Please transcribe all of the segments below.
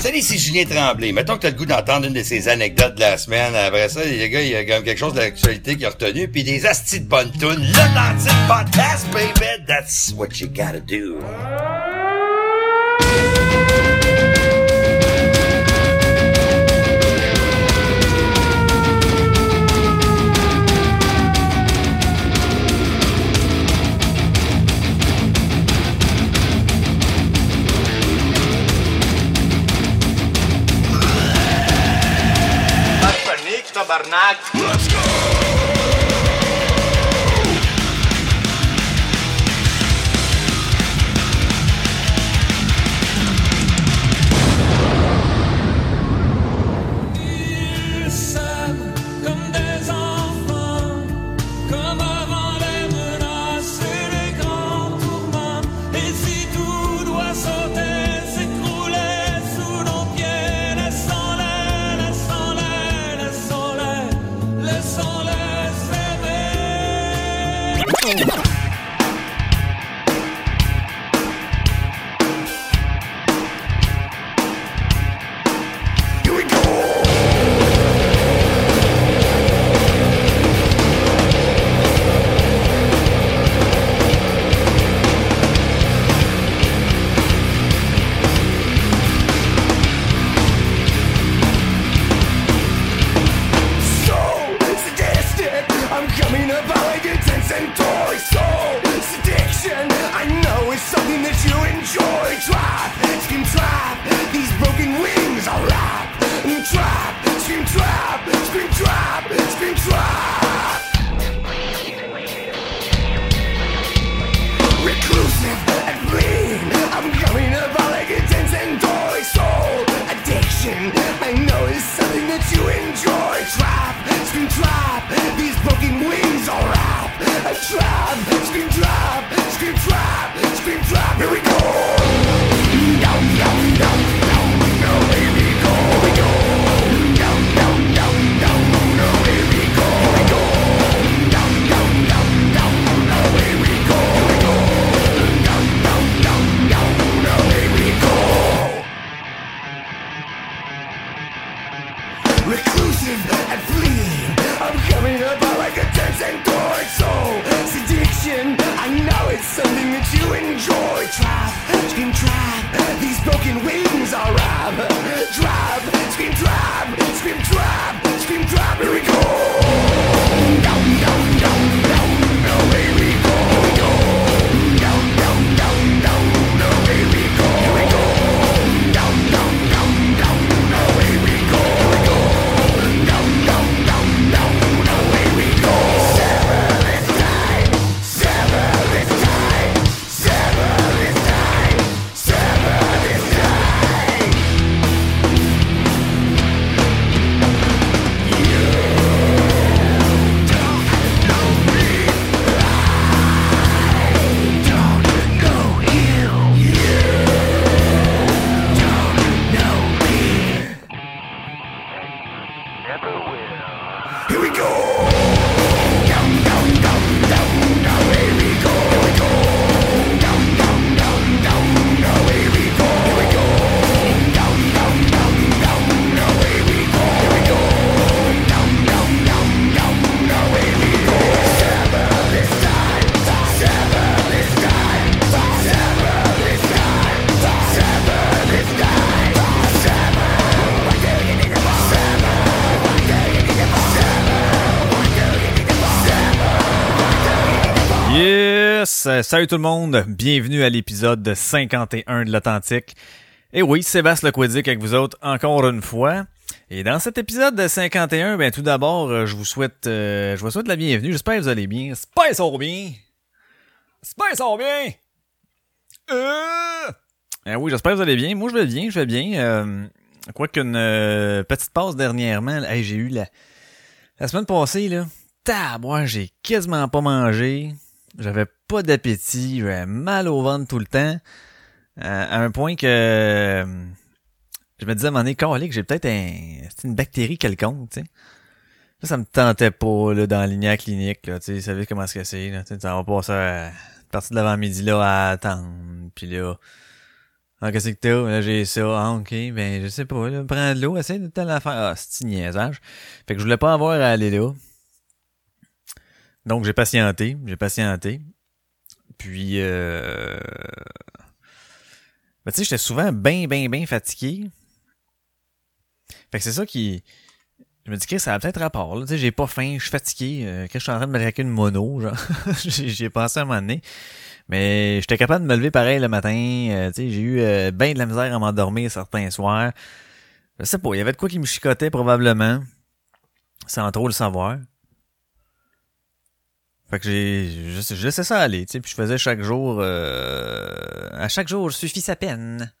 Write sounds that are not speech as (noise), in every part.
Salut, c'est Julien Tremblay. Mettons que t'as le goût d'entendre une de ces anecdotes de la semaine. Après ça, les gars, il y a quand même quelque chose de l'actualité qui a retenu. Puis des astis de bonnes tunes. L'Atlantique Podcast, baby. That's what you gotta do. Karnak. Salut tout le monde, bienvenue à l'épisode 51 de l'Authentique. Et oui, Sébastien Lequedic avec vous autres encore une fois. Et dans cet épisode de 51, ben tout d'abord, euh, je vous souhaite euh, je vous souhaite la bienvenue. J'espère que vous allez bien. J'espère qu'ils sont bien. J'espère qu'ils sont bien. Euh... Eh oui, j'espère que vous allez bien. Moi, je vais bien, je vais bien. Euh, quoi qu'une euh, petite pause dernièrement, j'ai eu la la semaine passée là. Tabouin, j'ai quasiment pas mangé. J'avais pas d'appétit, j'avais mal au ventre tout le temps. Euh, à un point que je me disais à un moment donné, Calique, j'ai peut-être un, c'est une bactérie quelconque, tu sais. Là, ça me tentait pas, là, dans ligne clinique, là, tu sais, savez comment est-ce que c'est, là, tu sais, ça va passer à partir de l'avant-midi, là, à attendre, puis là, Ah, qu'est-ce que t'as? Là, j'ai ça. Ah, ok. Ben, je sais pas. Là, prends de l'eau, essaie de telle affaire. Ah, c'est niaisage? Fait que je voulais pas avoir à aller là. Donc, j'ai patienté. J'ai patienté. Puis, euh... Ben, tu sais, j'étais souvent bien, bien, bien fatigué. Fait que c'est ça qui... Je me dis que ça a peut-être rapport. Là. Tu sais, j'ai pas faim, je suis fatigué. Euh, quand je suis en train de me raquer une mono, genre, (laughs) j'ai pensé à un moment donné. Mais j'étais capable de me lever pareil le matin. Euh, tu sais, j'ai eu euh, bien de la misère à m'endormir certains soirs. Je sais pas, il y avait de quoi qui me chicotait probablement. Sans trop le savoir. Fait que j'ai, je, je laissais ça aller, tu sais, puis je faisais chaque jour, euh, à chaque jour suffit sa peine.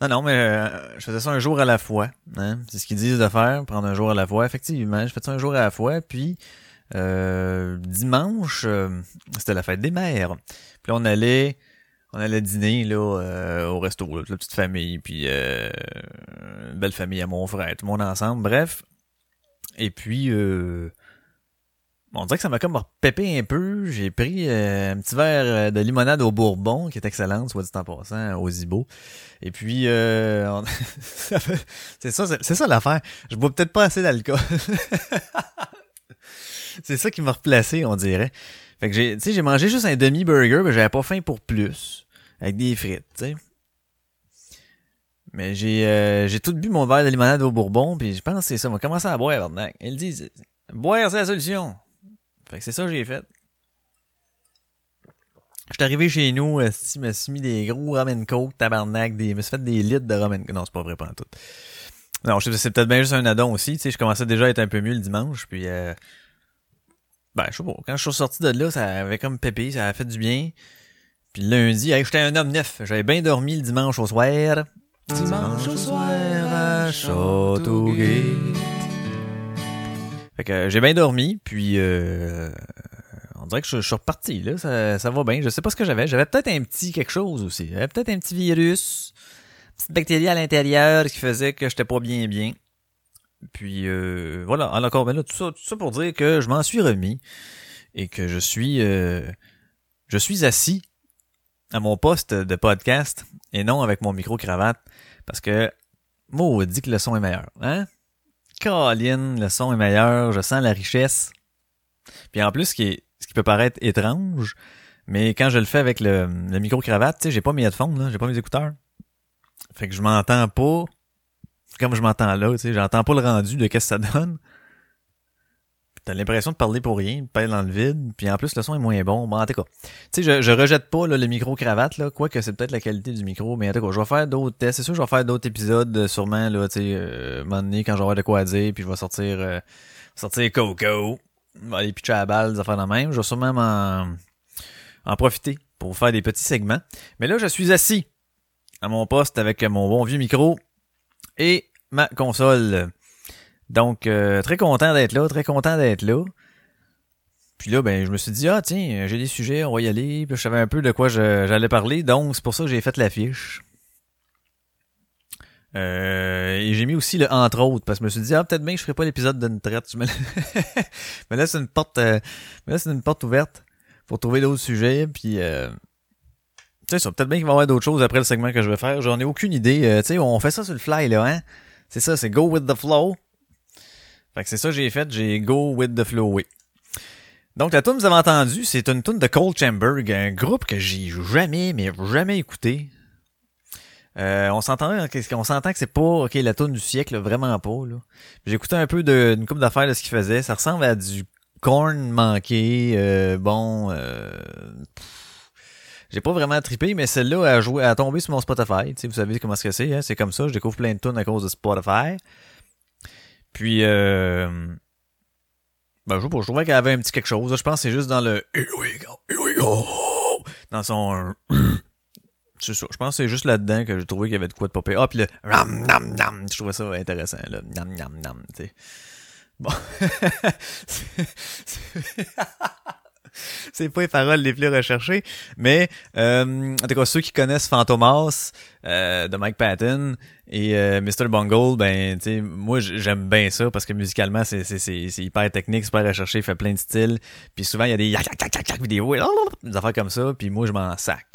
Non, non, mais euh, je faisais ça un jour à la fois. Hein? C'est ce qu'ils disent de faire, prendre un jour à la fois. Effectivement, je faisais ça un jour à la fois. Puis euh, dimanche, euh, c'était la fête des mères. Puis là, on allait, on allait dîner là euh, au resto, là, toute la petite famille, puis euh, une belle famille à mon frère, tout le monde ensemble. Bref. Et puis, euh, on dirait que ça m'a comme repépé un peu. J'ai pris euh, un petit verre euh, de limonade au Bourbon, qui est excellente, soit dit en passant, au Zibo. Et puis, euh, (laughs) on- c'est ça, c'est ça l'affaire. Je bois peut-être pas assez d'alcool. (laughs) c'est ça qui m'a replacé, on dirait. Fait que j'ai, tu sais, j'ai mangé juste un demi-burger, mais j'avais pas faim pour plus. Avec des frites, tu sais. Mais j'ai euh, j'ai tout bu mon verre de limonade au Bourbon, puis je pense que c'est ça. On va commencer à boire, Vernac. Ils disent, boire, c'est la solution. Fait que c'est ça que j'ai fait. J'étais arrivé chez nous, euh, si, me suis mis des gros ramen coke, tabarnak, des, me suis fait des litres de ramen Non, c'est pas vrai, pas en tout. Non, je c'est peut-être bien juste un addon aussi, tu sais, je commençais déjà à être un peu mieux le dimanche, puis euh, ben, je sais pas, quand je suis sorti de là, ça avait comme pépé, ça a fait du bien. Puis lundi, hey, j'étais un homme neuf, j'avais bien dormi le dimanche au soir. Dimanche au soir à Châteauguay. Fait que euh, j'ai bien dormi, puis euh, on dirait que je, suis reparti, là, ça, ça va bien. Je sais pas ce que j'avais. J'avais peut-être un petit quelque chose aussi. J'avais peut-être un petit virus, petite bactérie à l'intérieur qui faisait que j'étais pas bien bien. Puis euh, voilà, encore ben là, tout ça, tout ça pour dire que je m'en suis remis et que je suis euh, je suis assis à mon poste de podcast et non avec mon micro cravate parce que maudit que le son est meilleur, hein? Colin, le son est meilleur, je sens la richesse. Puis en plus, ce qui, ce qui peut paraître étrange, mais quand je le fais avec le, le micro-cravate, tu sais, j'ai pas mes headphones, là, j'ai pas mes écouteurs. Fait que je m'entends pas comme je m'entends là, tu sais, j'entends pas le rendu de qu'est-ce que ça donne. L'impression de parler pour rien, de parler dans le vide, puis en plus le son est moins bon. Bon, en tout cas, tu sais, je, je rejette pas là, le micro-cravate, là, quoique c'est peut-être la qualité du micro, mais en tout cas, je vais faire d'autres tests. C'est sûr, je vais faire d'autres épisodes, euh, sûrement, là, tu sais, euh, un moment donné, quand j'aurai de quoi dire, puis je vais sortir, euh, sortir Coco, je vais aller pitcher à la balle, des affaires de même. Je vais sûrement m'en, en profiter pour faire des petits segments. Mais là, je suis assis à mon poste avec mon bon vieux micro et ma console. Donc, euh, très content d'être là, très content d'être là. Puis là, ben, je me suis dit, ah tiens, j'ai des sujets, on va y aller. Puis je savais un peu de quoi je- j'allais parler, donc c'est pour ça que j'ai fait l'affiche. Euh, et j'ai mis aussi le entre autres, parce que je me suis dit, ah, peut-être bien que je ferai pas l'épisode d'une traite. Tu me c'est (laughs) une porte, euh, une porte ouverte pour trouver d'autres sujets, puis euh, tu sais, ça, peut-être bien qu'il va y avoir d'autres choses après le segment que je vais faire. J'en ai aucune idée. Euh, tu sais, on fait ça sur le fly, là, hein? C'est ça, c'est go with the flow. Fait que c'est ça que j'ai fait, j'ai go with the flow, oui. Donc, la tune que vous avez entendue, c'est une tune de Cold Chamber, un groupe que j'ai jamais, mais jamais écouté. Euh, on s'entend, on s'entend que c'est pas, ok, la tune du siècle, vraiment pas, là. J'ai écouté un peu de, d'une coupe d'affaires de ce qu'ils faisaient. Ça ressemble à du corn manqué, euh, bon, euh, j'ai pas vraiment trippé, mais celle-là a joué, a tombé sur mon Spotify. Vous savez comment c'est, hein? c'est comme ça. Je découvre plein de tunes à cause de Spotify. Puis, euh, ben, je sais pas, je trouvais qu'elle avait un petit quelque chose. Je pense que c'est juste dans le go, go. Dans son. (clears throat) Je pense que c'est juste là-dedans que j'ai trouvé qu'il y avait de quoi de popper. Ah, puis le ram nam nam. Je trouvais ça intéressant, là. Nam nam nam, tu sais. Bon. (laughs) (laughs) (laughs) c'est pas les paroles les plus recherchées, mais euh, en tout cas ceux qui connaissent Fantomas euh, de Mike Patton et euh, Mr Bungle, ben tu moi j'aime bien ça parce que musicalement c'est hyper technique, super recherché, il fait plein de styles, puis souvent il y a des yak yak, puis des des affaires comme ça, puis moi je m'en sac.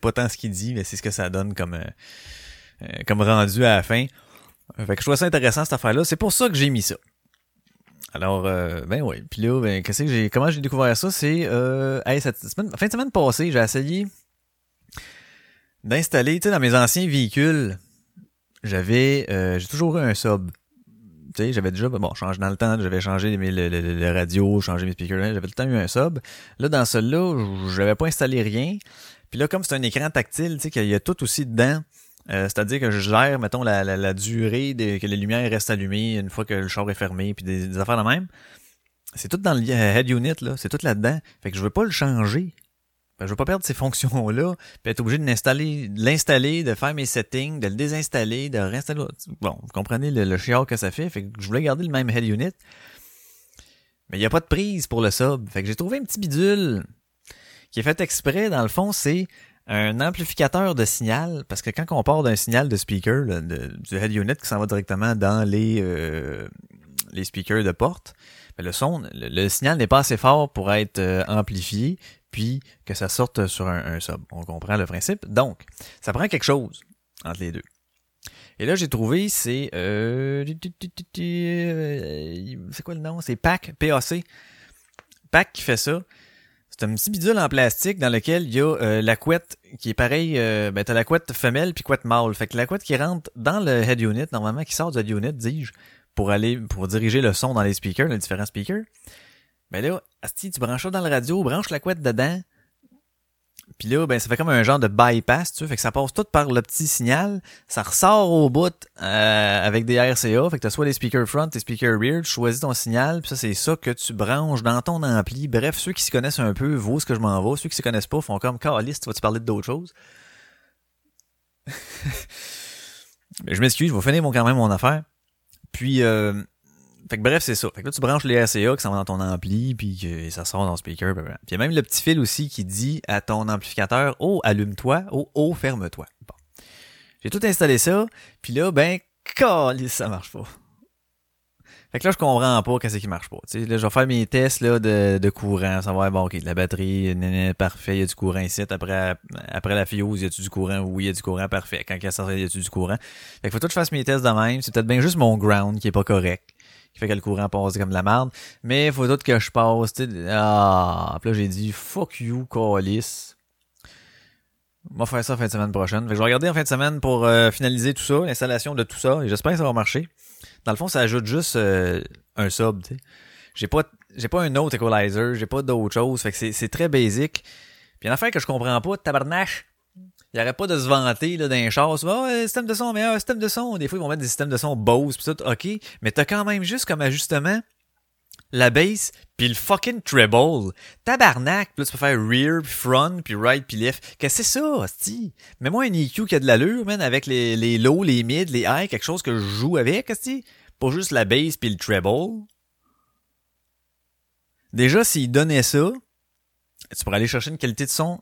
Pas tant ce qu'il dit, mais c'est ce que ça donne comme, euh, euh, comme rendu à la fin. Fait que je trouve ça intéressant cette affaire-là. C'est pour ça que j'ai mis ça. Alors, euh, ben oui. Puis là, ben, qu'est-ce que j'ai, comment j'ai découvert ça? C'est, euh, cette semaine, fin de semaine passée, j'ai essayé d'installer, tu sais, dans mes anciens véhicules, j'avais, j'ai toujours eu un sub. Tu sais, j'avais déjà, bon, changé dans le temps, j'avais changé mes, le, le, le radio, changé mes speakers, j'avais tout le temps eu un sub. Là, dans celui-là, j'avais pas installé rien. Puis là, comme c'est un écran tactile, tu sais, qu'il y a tout aussi dedans, euh, c'est-à-dire que je gère, mettons, la, la, durée de, que les lumières restent allumées une fois que le char est fermé, puis des, affaires de même. C'est tout dans le head unit, là. C'est tout là-dedans. Fait que je veux pas le changer. Ben, je veux pas perdre ces (laughs) fonctions-là, puis être obligé de l'installer, de faire mes settings, de le désinstaller, de réinstaller. Bon, vous comprenez le, le que ça fait. Fait que je voulais garder le même head unit. Mais il n'y a pas de prise pour le sub. Fait que j'ai trouvé un petit bidule qui est fait exprès. Dans le fond, c'est un amplificateur de signal, parce que quand on part d'un signal de speaker, de- du head unit qui s'en va directement dans les, euh, les speakers de porte, ben, le son, le, le signal n'est pas assez fort pour être euh, amplifié, puis que ça sorte sur un, un sub. On comprend le principe. Donc, ça prend quelque chose entre les deux. Et là, j'ai trouvé, c'est... Euh, euh, c'est quoi le nom? C'est PAC, PAC. PAC qui fait ça. C'est un petit bidule en plastique dans lequel il y a euh, la couette qui est pareil. Euh, ben, t'as la couette femelle puis couette mâle. Fait que la couette qui rentre dans le head unit, normalement, qui sort du head unit, dis-je, pour aller, pour diriger le son dans les speakers, les différents speakers. Ben là, asti, tu branches ça dans le radio, branche la couette dedans. Puis là, ben, ça fait comme un genre de bypass, tu vois. Fait que ça passe tout par le petit signal. Ça ressort au bout euh, avec des RCA. Fait que t'as soit les speakers front, les speakers rear. Tu choisis ton signal. Puis ça, c'est ça que tu branches dans ton ampli. Bref, ceux qui s'y connaissent un peu, vaut ce que je m'en vais. Ceux qui s'y connaissent pas font comme, Calice, tu vas-tu parler d'autres choses? (laughs) Mais je m'excuse, je vais finir mon, quand même mon affaire. Puis, euh, fait que bref, c'est ça. Fait que là, tu branches les RCA qui s'en vont dans ton ampli, puis que ça sort dans le speaker. Puis il y a même le petit fil aussi qui dit à ton amplificateur, oh, allume-toi, oh, oh, ferme-toi. Bon. J'ai tout installé ça, puis là, ben, calice, ça marche pas. Fait que là, je comprends pas qu'est-ce qui marche pas. Tu sais, là, je vais faire mes tests là, de, de courant, savoir, bon, ok, la batterie, néné, parfait, il y a du courant ici. Après, après la fuse, y a-tu du courant? Oui, il y a du courant, parfait. Quand il y a ça, y a-tu du courant? Fait que faut tout que je fasse mes tests de même. C'est peut-être bien juste mon ground qui est pas correct qui fait que le courant passe comme de la merde. Mais faut tout que je passe. Ah, puis là, j'ai dit, fuck you, calice. On va faire ça fin de semaine prochaine. Fait que je vais regarder en fin de semaine pour euh, finaliser tout ça, l'installation de tout ça, j'espère que ça va marcher. Dans le fond, ça ajoute juste euh, un sub. J'ai pas, j'ai pas un autre equalizer, j'ai pas d'autre chose, fait que c'est, très basic. Puis une affaire que je comprends pas, tabarnache, il n'y aurait pas de se vanter là, dans les chars. Oh, système de son, meilleur système de son. Des fois, ils vont mettre des systèmes de son Bose pis tout, ok. Mais t'as quand même juste comme ajustement la bass puis le fucking treble. Tabarnak. Puis là, tu peux faire rear, puis front, puis right, puis left. Qu'est-ce que c'est ça, hostie? Mets-moi un EQ qui a de l'allure, man, avec les, les low, les mid, les high, quelque chose que je joue avec, hostie. Pas juste la bass puis le treble. Déjà, s'ils donnaient ça, tu pourrais aller chercher une qualité de son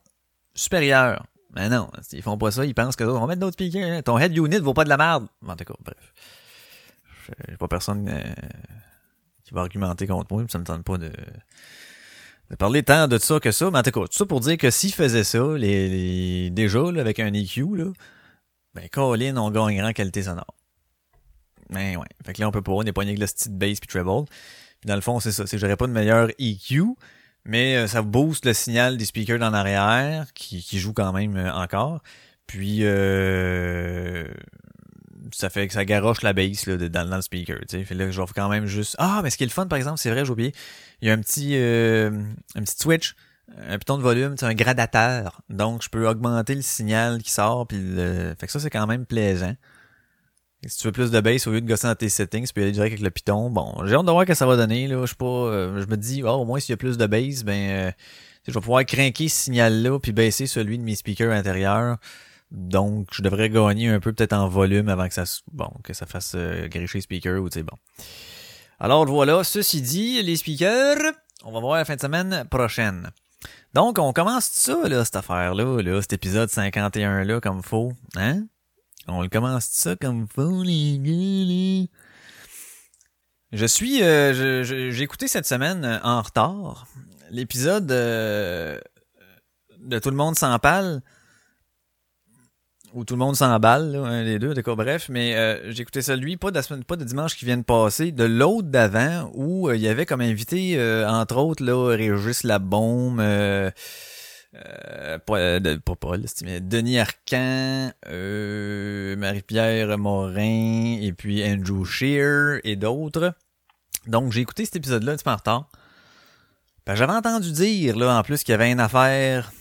supérieure. Mais non, ils font pas ça, ils pensent que on va mettre d'autres speakers. hein. Ton head unit vaut pas de la merde. En tout cas, bref. J'ai pas personne euh, qui va argumenter contre moi, ça me tente pas de, de parler tant de ça que ça. Mais en tout cas, tout ça pour dire que s'ils faisaient ça, les, les- déjà, là, avec un EQ, là, ben, Colin, on gagnerait en qualité sonore. Mais ouais. Fait que là, on peut pas, on est pas avec le style bass puis treble. Puis dans le fond, c'est ça. C'est j'aurais pas de meilleur EQ, mais euh, ça booste le signal des speakers dans l'arrière, qui, qui joue quand même euh, encore. Puis euh, ça fait que ça garoche la bass là, dans, dans le speaker. Tu. Fait là, je vais quand même juste. Ah, mais ce qui est le fun, par exemple, c'est vrai, j'ai oublié. Il y a un petit euh, un petit switch, un piton de volume, un gradateur. Donc je peux augmenter le signal qui sort. Puis le... Fait que ça, c'est quand même plaisant. Si tu veux plus de bass, au lieu de gosser dans tes settings, y aller direct avec le piton. Bon, j'ai hâte de voir que ça va donner. Là. Je pas. euh, je me dis, oh, au moins s'il y a plus de bass, ben euh, je vais pouvoir craquer ce signal-là puis baisser celui de mes speakers intérieurs. Donc, je devrais gagner un peu peut-être en volume avant que ça bon que ça fasse euh, gricher les speakers ou tu sais bon. Alors voilà, ceci dit, les speakers, on va voir la fin de semaine prochaine. Donc, on commence ça, là, cette affaire-là, là, cet épisode 51-là, comme faut. Hein? On commence ça comme là. Je suis... euh, J'ai écouté cette semaine euh, en retard l'épisode euh, de Tout le monde s'en parle. Ou Tout le monde s'emballe, un des deux, d'accord, bref. Mais euh, j'ai écouté ça, lui, pas de, la semaine, pas de dimanche qui vient de passer, de l'autre d'avant, où euh, il y avait comme invité, entre autres, là, Régis Labaume, euh, pas, pas Paul, mais Denis Arcan, euh, Marie-Pierre Morin, et puis Andrew Shear et d'autres. Donc, j'ai écouté cet épisode-là un petit peu en retard. Ben, j'avais entendu dire, là, en plus, qu'il y avait une affaire,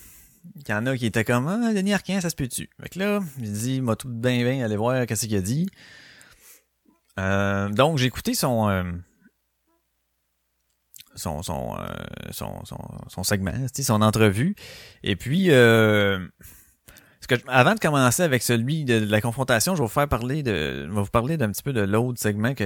qu'il y en a qui étaient comme, ah, Denis Arcan, ça se peut-tu? Fait que là, il dit, m'a tout bien, bien, aller voir qu'est-ce qu'il a dit. Euh, donc, j'ai écouté son, euh, son, son, euh, son, son, son segment, son entrevue. Et puis, euh, que je- avant de commencer avec celui de, la confrontation, je vais vous faire parler de, je vais vous parler d'un petit peu de l'autre segment que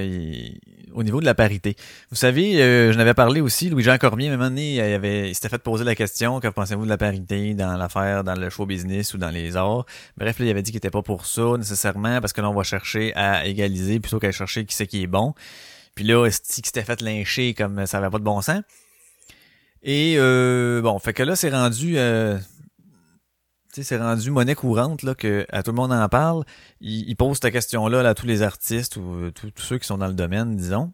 au niveau de la parité. Vous savez, euh, je n'avais parlé aussi, Louis-Jean Cormier, à un il, avait, il s'était fait poser la question, que pensez-vous de la parité dans l'affaire, dans le show business ou dans les arts? Bref, là, il avait dit qu'il était pas pour ça, nécessairement, parce que là, on va chercher à égaliser plutôt qu'à chercher qui c'est qui est bon. Puis là, Esti qui s'était fait lyncher comme ça avait pas de bon sens. Et euh, bon, fait que là, c'est rendu euh, c'est rendu monnaie courante là, que à tout le monde en parle. Il, il pose cette question-là là, à tous les artistes ou euh, tous tous ceux qui sont dans le domaine, disons.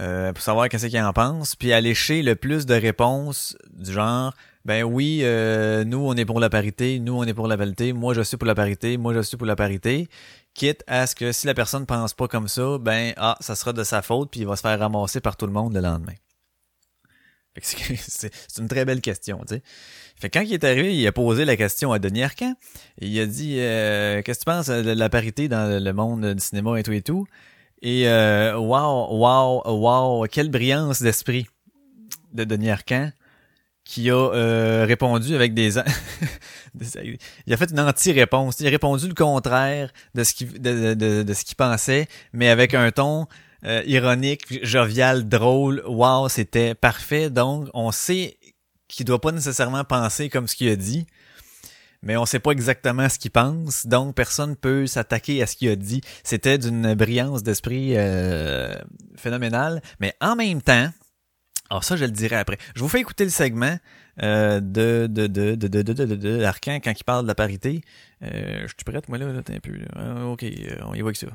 euh, pour savoir qu'est-ce qu'ils en pensent, puis allécher le plus de réponses du genre ben oui, euh, nous on est pour la parité, nous on est pour la parité, moi je suis pour la parité, moi je suis pour la parité, quitte à ce que si la personne pense pas comme ça, ben ah, ça sera de sa faute, puis il va se faire ramasser par tout le monde le lendemain. (laughs) C'est- une très belle question, tu sais. Fait que quand il est arrivé, il a posé la question à Denis Arcand. Il a dit euh, Qu'est-ce que tu penses de la parité dans le monde du cinéma et tout et tout? Et wow, wow, wow, quelle brillance d'esprit de Denis Arcand qui a euh, répondu avec des, (laughs) il a fait une anti-réponse. Il a répondu le contraire de ce qu'il de ce qu'il pensait, mais avec un ton euh, ironique, jovial, drôle. Wow, c'était parfait. Donc, on sait qu'il doit pas nécessairement penser comme ce qu'il a dit, mais on sait pas exactement ce qu'il pense. Donc, personne peut s'attaquer à ce qu'il a dit. C'était d'une brillance d'esprit euh, phénoménale, mais en même temps, alors ça, je le dirai après. Je vous fais écouter le segment euh, de, de, Arcan quand il parle de la parité. Euh, je suis prête, moi, là, là, t'es un peu. Ah, ok, euh, on y va avec ça.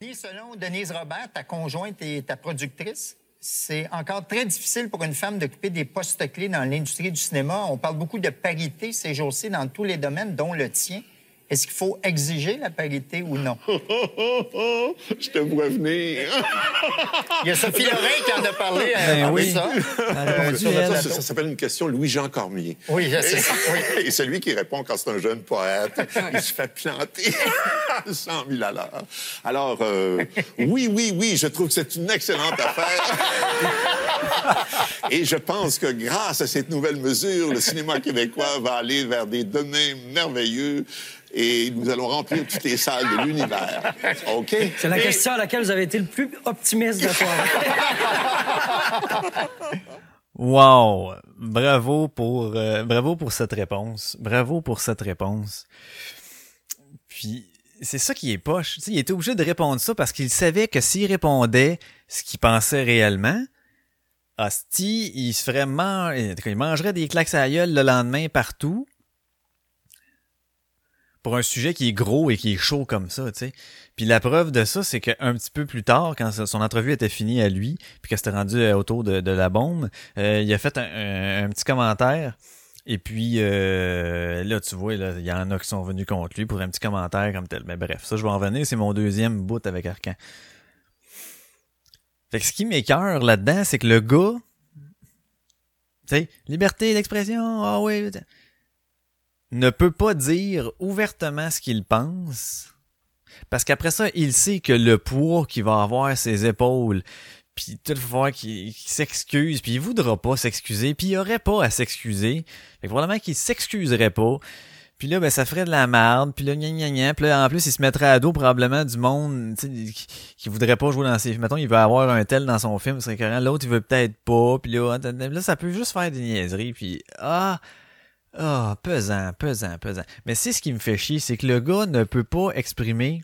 Selon Denise Robert, ta conjointe et ta productrice, c'est encore très difficile pour une femme d'occuper des postes clés dans l'industrie du cinéma. On parle beaucoup de parité ces jours-ci dans tous les domaines, dont le tien. Est-ce qu'il faut exiger la parité ou non? (laughs) Je te vois venir. (laughs) Il y a Sophie Lorrain qui en a parlé à, Ben à oui. ça. Ça, elle. ça, ça, ça s'appelle une question Louis-Jean Cormier. Oui, je sais. Oui. (laughs) Et celui qui répond quand c'est un jeune poète, il se fait planter 100 000 à l'heure. Alors, euh, oui, oui, oui, je trouve que c'est une excellente affaire. Et je pense que grâce à cette nouvelle mesure, le cinéma québécois va aller vers des domaines merveilleux et nous allons remplir toutes les salles de l'univers. OK? C'est la question à laquelle vous avez été le plus optimiste de toi. (laughs) Wow! Bravo pour euh, bravo pour cette réponse. Bravo pour cette réponse. Puis c'est ça qui est poche. Tu sais, il était obligé de répondre ça parce qu'il savait que s'il répondait ce qu'il pensait réellement, Asti, il se ferait man- il mangerait des claques à la gueule le lendemain partout. Pour un sujet qui est gros et qui est chaud comme ça, tu sais. Puis la preuve de ça, c'est qu'un petit peu plus tard, quand son entrevue était finie à lui, puis que c'était rendu euh, autour de, la bombe, euh, il a fait un, petit commentaire. Et puis euh, là, tu vois, il y en a qui sont venus contre lui pour un petit commentaire comme tel. Mais bref, ça, je vais en revenir. C'est mon deuxième bout avec Arcan. Fait que ce qui m'écœure là-dedans, c'est que le gars, tu sais, liberté d'expression, ah oui, ne peut pas dire ouvertement ce qu'il pense. Parce qu'après ça, il sait que le poids qu'il va avoir ses épaules, puis tout falloir qu'il s'excuse, puis il voudra pas s'excuser, puis il aurait pas à s'excuser. Fait que probablement qu'il s'excuserait pas. Puis là, ben, ça ferait de la merde. Puis là, gna gna gna. Puis là, en plus, il se mettrait à dos probablement du monde qui, qui voudrait pas jouer dans ses films. Mettons, il veut avoir un tel dans son film, c'est carrément l'autre, il veut peut-être pas. Puis là, là, ça peut juste faire des niaiseries. Puis, ah, ah, pesant, pesant, pesant. Mais c'est ce qui me fait chier, c'est que le gars ne peut pas exprimer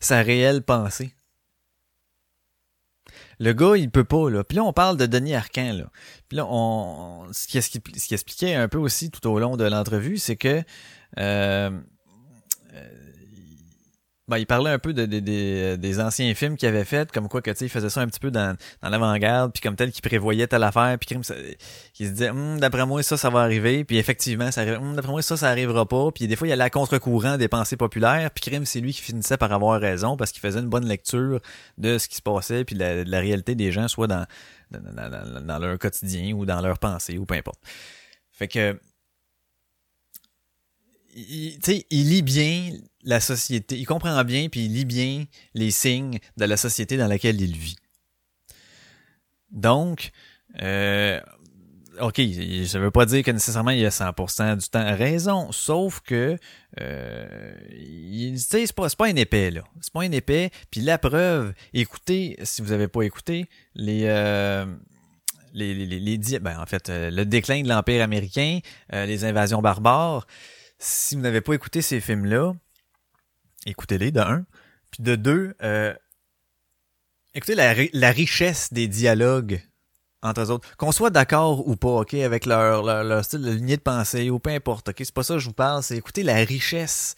sa réelle pensée. le gars, il peut pas, là. Puis là, on parle de Denis Arcan, là. Puis là, on, ce qui, expliquait un peu aussi tout au long de l'entrevue, c'est que, euh, ben, il parlait un peu de, de- de- des anciens films qu'il avait fait, comme quoi que tu sais, il faisait ça un petit peu dans, dans l'avant-garde, puis comme tel qu'il prévoyait telle affaire, puis qu'il se disait Hum, d'après moi ça ça va arriver, puis effectivement ça arrive, Hum, d'après moi ça ça arrivera pas, puis des fois il allait à contre-courant des pensées populaires, puis crime c'est lui qui finissait par avoir raison parce qu'il faisait une bonne lecture de ce qui se passait puis de la, de la réalité des gens soit dans- dans- dans leur quotidien ou dans leurs pensées ou peu importe. Fait que il, il lit bien la société, il comprend bien puis il lit bien les signes de la société dans laquelle il vit. Donc, euh, ok, ça veut pas dire que nécessairement il a 100% du temps raison, sauf que euh, c'est pas, pas un épais là, c'est pas un épais. Puis la preuve, écoutez, si vous avez pas écouté les euh, les, les, les, ben, en fait, euh, le déclin de l'Empire américain, euh, les invasions barbares. Si vous n'avez pas écouté ces films-là, écoutez-les de un. Puis de deux, euh, écoutez la, la richesse des dialogues entre eux autres. Qu'on soit d'accord ou pas, ok, avec leur, leur, leur style de lignée de pensée ou peu importe, ok, c'est pas ça que je vous parle, c'est écouter la richesse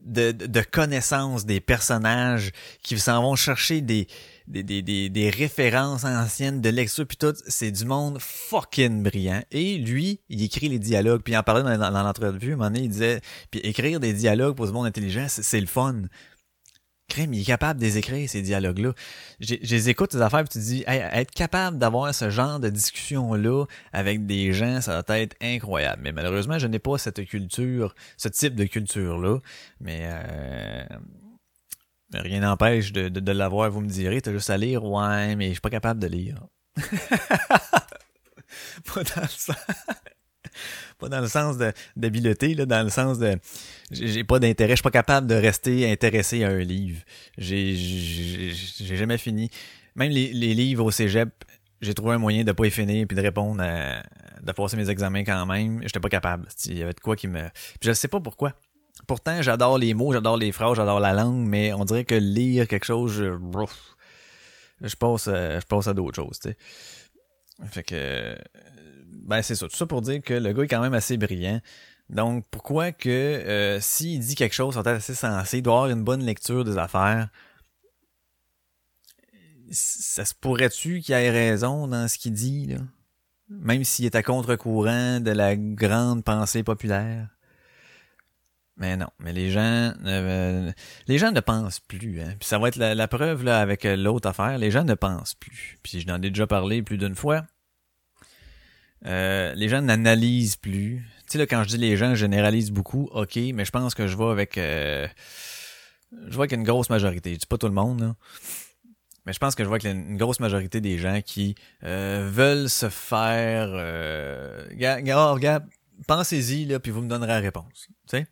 de, de, de connaissances des personnages qui s'en vont chercher des, des, des, des, des références anciennes de lecture puis tout, c'est du monde fucking brillant. Et lui, il écrit les dialogues, puis il en parlait dans, l'entrevue, un moment donné, il disait, puis écrire des dialogues pour du monde intelligent, c'est le fun. Crème, il est capable de les écrire, ces dialogues-là. Je les écoute, ces affaires, puis tu dis, Hey, être capable d'avoir ce genre de discussion-là avec des gens, ça va être incroyable. Mais malheureusement, je n'ai pas cette culture, ce type de culture-là. Mais euh, rien n'empêche de, de, de l'avoir, vous me direz. T'as juste à lire, ouais, mais je suis pas capable de lire. (laughs) pas dans le sens... pas dans le sens d'habileté, là, dans le sens de j'ai pas d'intérêt, je suis pas capable de rester intéressé à un livre. J'ai jamais fini. Même les, les livres au cégep, j'ai trouvé un moyen de pas y finir puis de répondre à, de passer mes examens quand même. J'étais pas capable. Il y avait de quoi qui me. Puis je sais pas pourquoi. Pourtant, j'adore les mots, j'adore les phrases, j'adore la langue, mais on dirait que lire quelque chose, je, brouf, je passe, à- je passe à d'autres choses. Fait que, ben c'est ça. Tout ça pour dire que le gars est quand même assez brillant. Donc, pourquoi que euh, s'il dit quelque chose, c'est assez sensé, il doit avoir une bonne lecture des affaires. Ça se pourrait-tu qu'il ait raison dans ce qu'il dit? Même s'il est à contre-courant de la grande pensée populaire? Mais non, mais les gens euh, les gens ne pensent plus. Hein. Puis ça va être la, preuve là avec euh, l'autre affaire. Les gens ne pensent plus. Puis je n'en ai déjà parlé plus d'une fois. Euh, les gens n'analysent plus. Tu sais là quand je dis les gens, je généralise beaucoup. Ok, mais je pense que je vais avec euh, je vois avec une grosse majorité. Je dis pas tout le monde là. Mais je pense que je vois avec une grosse majorité des gens qui veulent se faire. Euh, oh, regarde, pensez-y là, puis vous me donnerez la réponse. Tu sais.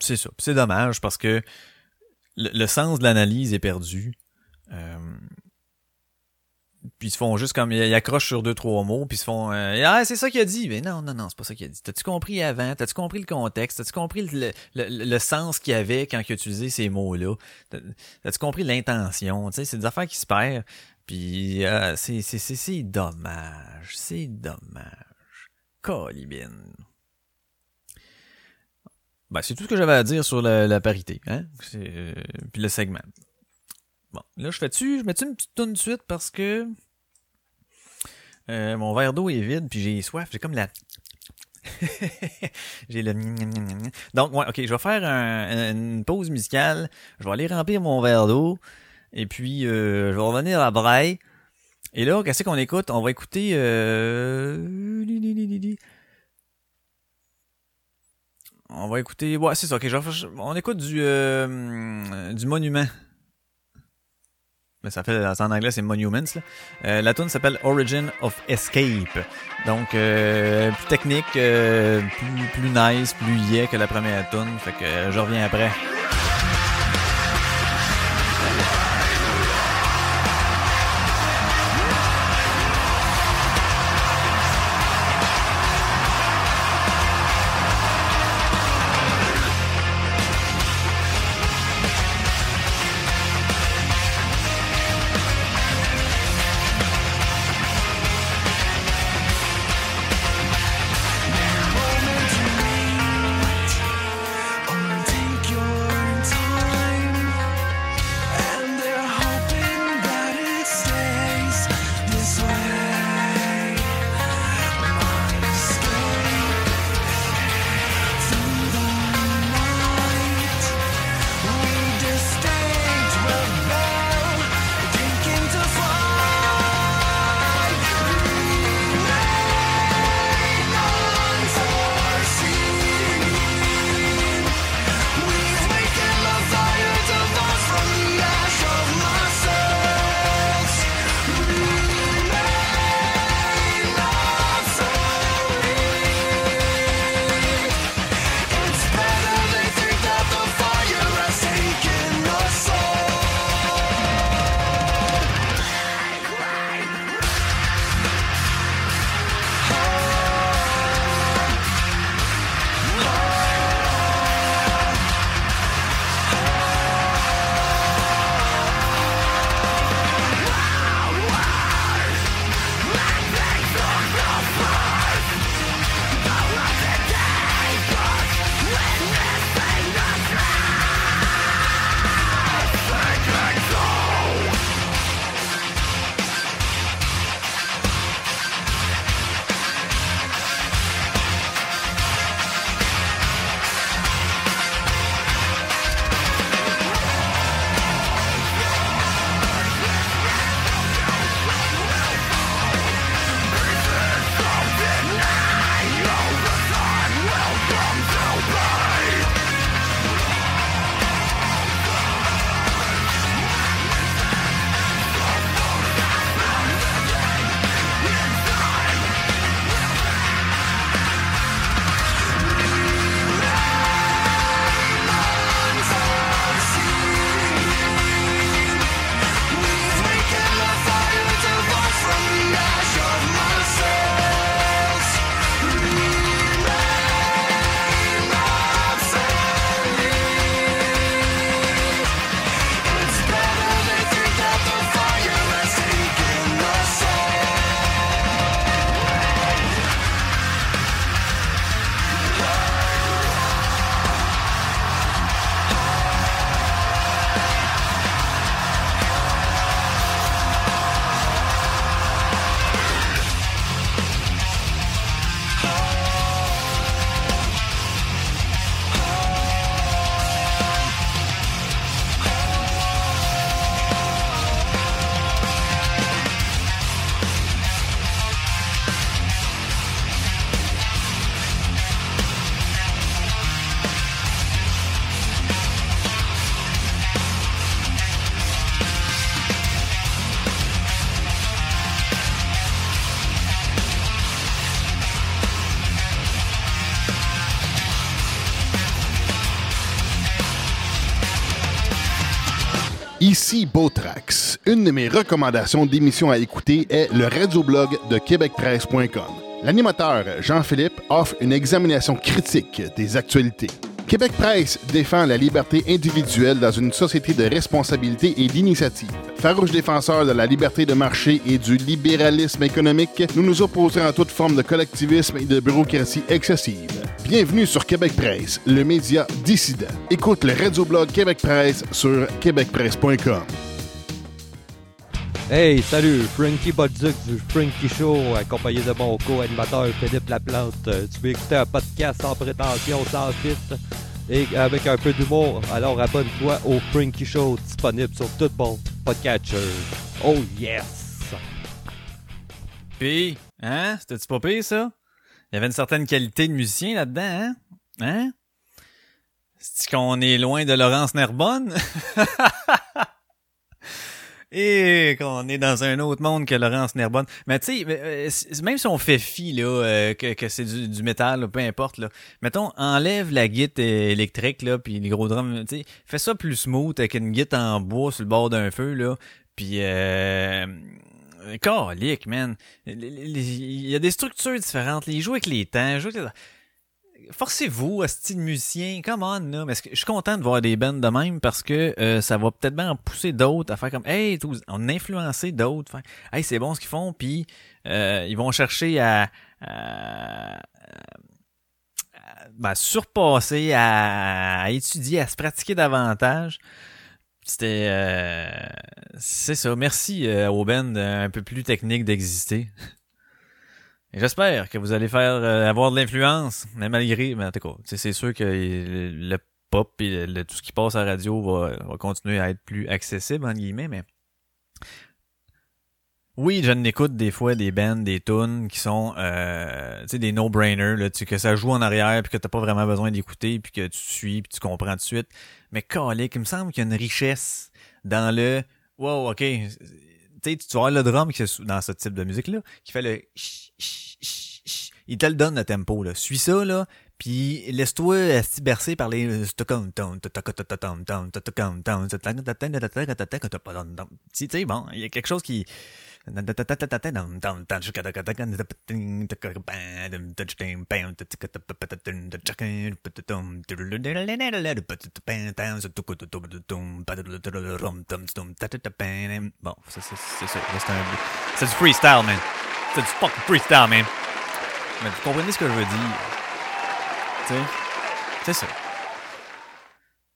C'est ça. C'est dommage parce que le, sens de l'analyse est perdu. Euh, puis ils se font juste comme ils accrochent sur deux trois mots puis ils se font euh, ah c'est ça qu'il a dit. Mais non non non c'est pas ça qu'il a dit. T'as-tu compris avant? T'as-tu compris le contexte? T'as-tu compris le, le, le sens qu'il y avait quand il a utilisé ces mots là t'as-tu compris l'intention? Tu sais c'est des affaires qui se perdent. Puis euh, c'est c'est c'est dommage. C'est dommage. Colibine ben, c'est tout ce que j'avais à dire sur la, la parité, hein? Euh, puis le segment. Bon, là, je fais-tu, je mets-tu une petite tourne de suite parce que euh, mon verre d'eau est vide, puis j'ai soif, j'ai comme la... (laughs) j'ai le... Donc, ouais, ok, je vais faire un- une pause musicale, je vais aller remplir mon verre d'eau, et puis euh, je vais revenir à Braille. Et là, qu'est-ce qu'on écoute? On va écouter... On va écouter. Ouais, c'est ça. Ok, faire- on écoute du euh, du monument. Mais ça fait en anglais c'est Monuments. Là. Euh, la tune s'appelle Origin of Escape. Donc euh, plus technique, euh, plus plus nice, plus yeah que la première tune. Fait que je reviens après. Ici Beautrax. Une de mes recommandations d'émissions à écouter est le radioblog de québecpresse.com. L'animateur Jean-Philippe offre une examination critique des actualités. Québec Presse défend la liberté individuelle dans une société de responsabilité et d'initiative. Farouche défenseur de la liberté de marché et du libéralisme économique, nous nous opposons à toute forme de collectivisme et de bureaucratie excessive. Bienvenue sur Québec Presse, le média dissident. Écoute le radioblog Québec Presse sur québecpresse.com. Hey, salut, Frankie Bodzuc du Frankie Show, accompagné de mon co-animateur Philippe Laplante. Euh, Tu veux écouter un podcast sans prétention, sans filtre et avec un peu d'humour? Alors abonne-toi au Frankie Show, disponible sur tout bon podcatcher. Oh yes! Puis, hein? C'était-tu pas pire, ça? Il y avait une certaine qualité de musicien là-dedans, hein? Hein? C'est qu'on est loin de Laurence Nerbonne? (laughs) Et qu'on est dans un autre monde que Laurence Nerbonne. Mais tu sais, euh, même si on fait fi, là, euh, que, c'est du, métal, peu importe, là. Mettons, enlève la guitare euh, électrique, là, puis les gros drums, tu sais, fais ça plus smooth avec une guitare en bois sur le bord d'un feu, là. Puis, euh, man. Il y a des structures différentes. Les jouer avec les temps, jouer avec les... Forcez-vous, style musicien, come on, là. Mais je suis content de voir des bands de même parce que euh, ça va peut-être bien en pousser d'autres à faire comme, hey, on a d'autres. Hey, c'est bon ce qu'ils font, puis euh, ils vont chercher à, à- à- ben, surpasser, à, à étudier, à se pratiquer davantage. C'était, euh, c'est ça. Merci aux bands euh, un peu plus techniques d'exister. J'espère que vous allez faire euh, avoir de l'influence, mais malgré, mais en tout cas, c'est sûr que le, pop et tout ce qui passe à la radio va, va continuer à être plus accessible, entre guillemets, mais oui, je n'écoute des fois des bands, des tunes qui sont euh, des no-brainers, que ça joue en arrière puis que t'as pas vraiment besoin d'écouter puis que tu suis puis tu comprends tout de suite. Mais calique, il me semble qu'il y a une richesse dans le wow, ok. Tu tu vas voir le drum qui est dans ce type de musique-là, qui fait le il te le donne le tempo, là. Suis ça, là, puis laisse-toi bercer par les tu sais, bon, il y a quelque chose qui Bon, c'est c'est- c'est C'est un- c'est du freestyle, man. C'est du fucking freestyle, man. Mais vous comprenez ce que je veux dire? Tu sais? C'est ça.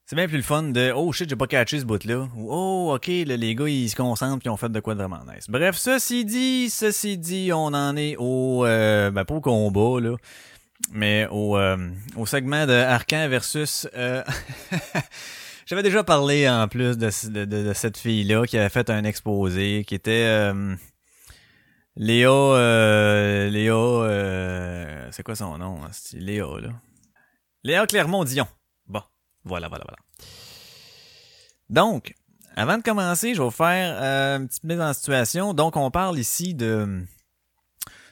C'est bien plus le fun de Oh shit, j'ai pas catché ce bout-là. Ou Oh, ok, là, les gars, ils se concentrent puis ils ont fait de quoi de vraiment nice. Bref, ceci dit, ceci dit, on en est au. Euh, ben, pas au combat, là. Mais au, euh, au segment de Arcan versus. euh, (laughs) J'avais déjà parlé en plus de, de, de- cette fille-là qui avait fait un exposé qui était. euh, Léa. euh, Léa. euh, c'est quoi son nom? hein? Léa, là? Léa Clermont-Dion. Voilà, voilà, voilà. Donc, avant de commencer, je vais vous faire euh, une petite mise en situation. Donc, on parle ici de...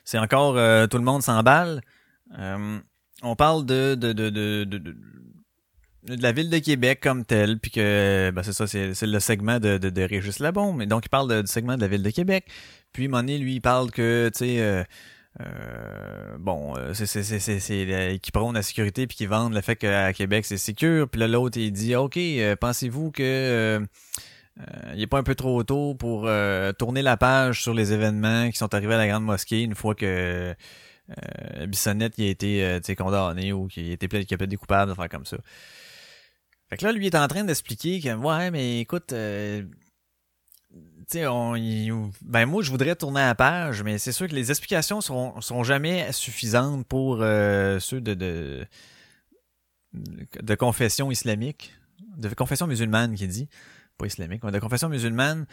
C'est encore euh, tout le monde s'emballe. Euh, on parle de de, de, de, de, de- la ville de Québec comme telle, puis que ben c'est ça, c'est le segment de, de, de Régis Labon, mais donc il parle du segment de la ville de Québec. Puis Monet, lui, il parle que, tu sais, euh, bon, euh, c'est qui prône la sécurité puis qui vendent le fait qu'à Québec c'est sécure. Puis là l'autre il dit ok, euh, pensez-vous que il est pas un peu trop tôt pour tourner la page sur les événements qui sont arrivés à la grande mosquée une fois que Bissonnette il a été condamné ou qu'il a été pla- qu'il a plaidé coupable de faire comme ça. Fait que là lui est en train d'expliquer que ouais mais écoute euh, on, ben moi, je voudrais tourner la page, mais c'est sûr que les explications seront, seront jamais suffisantes pour euh, ceux de, de de confession islamique, de confession musulmane qui dit, pas islamique, mais de confession musulmane.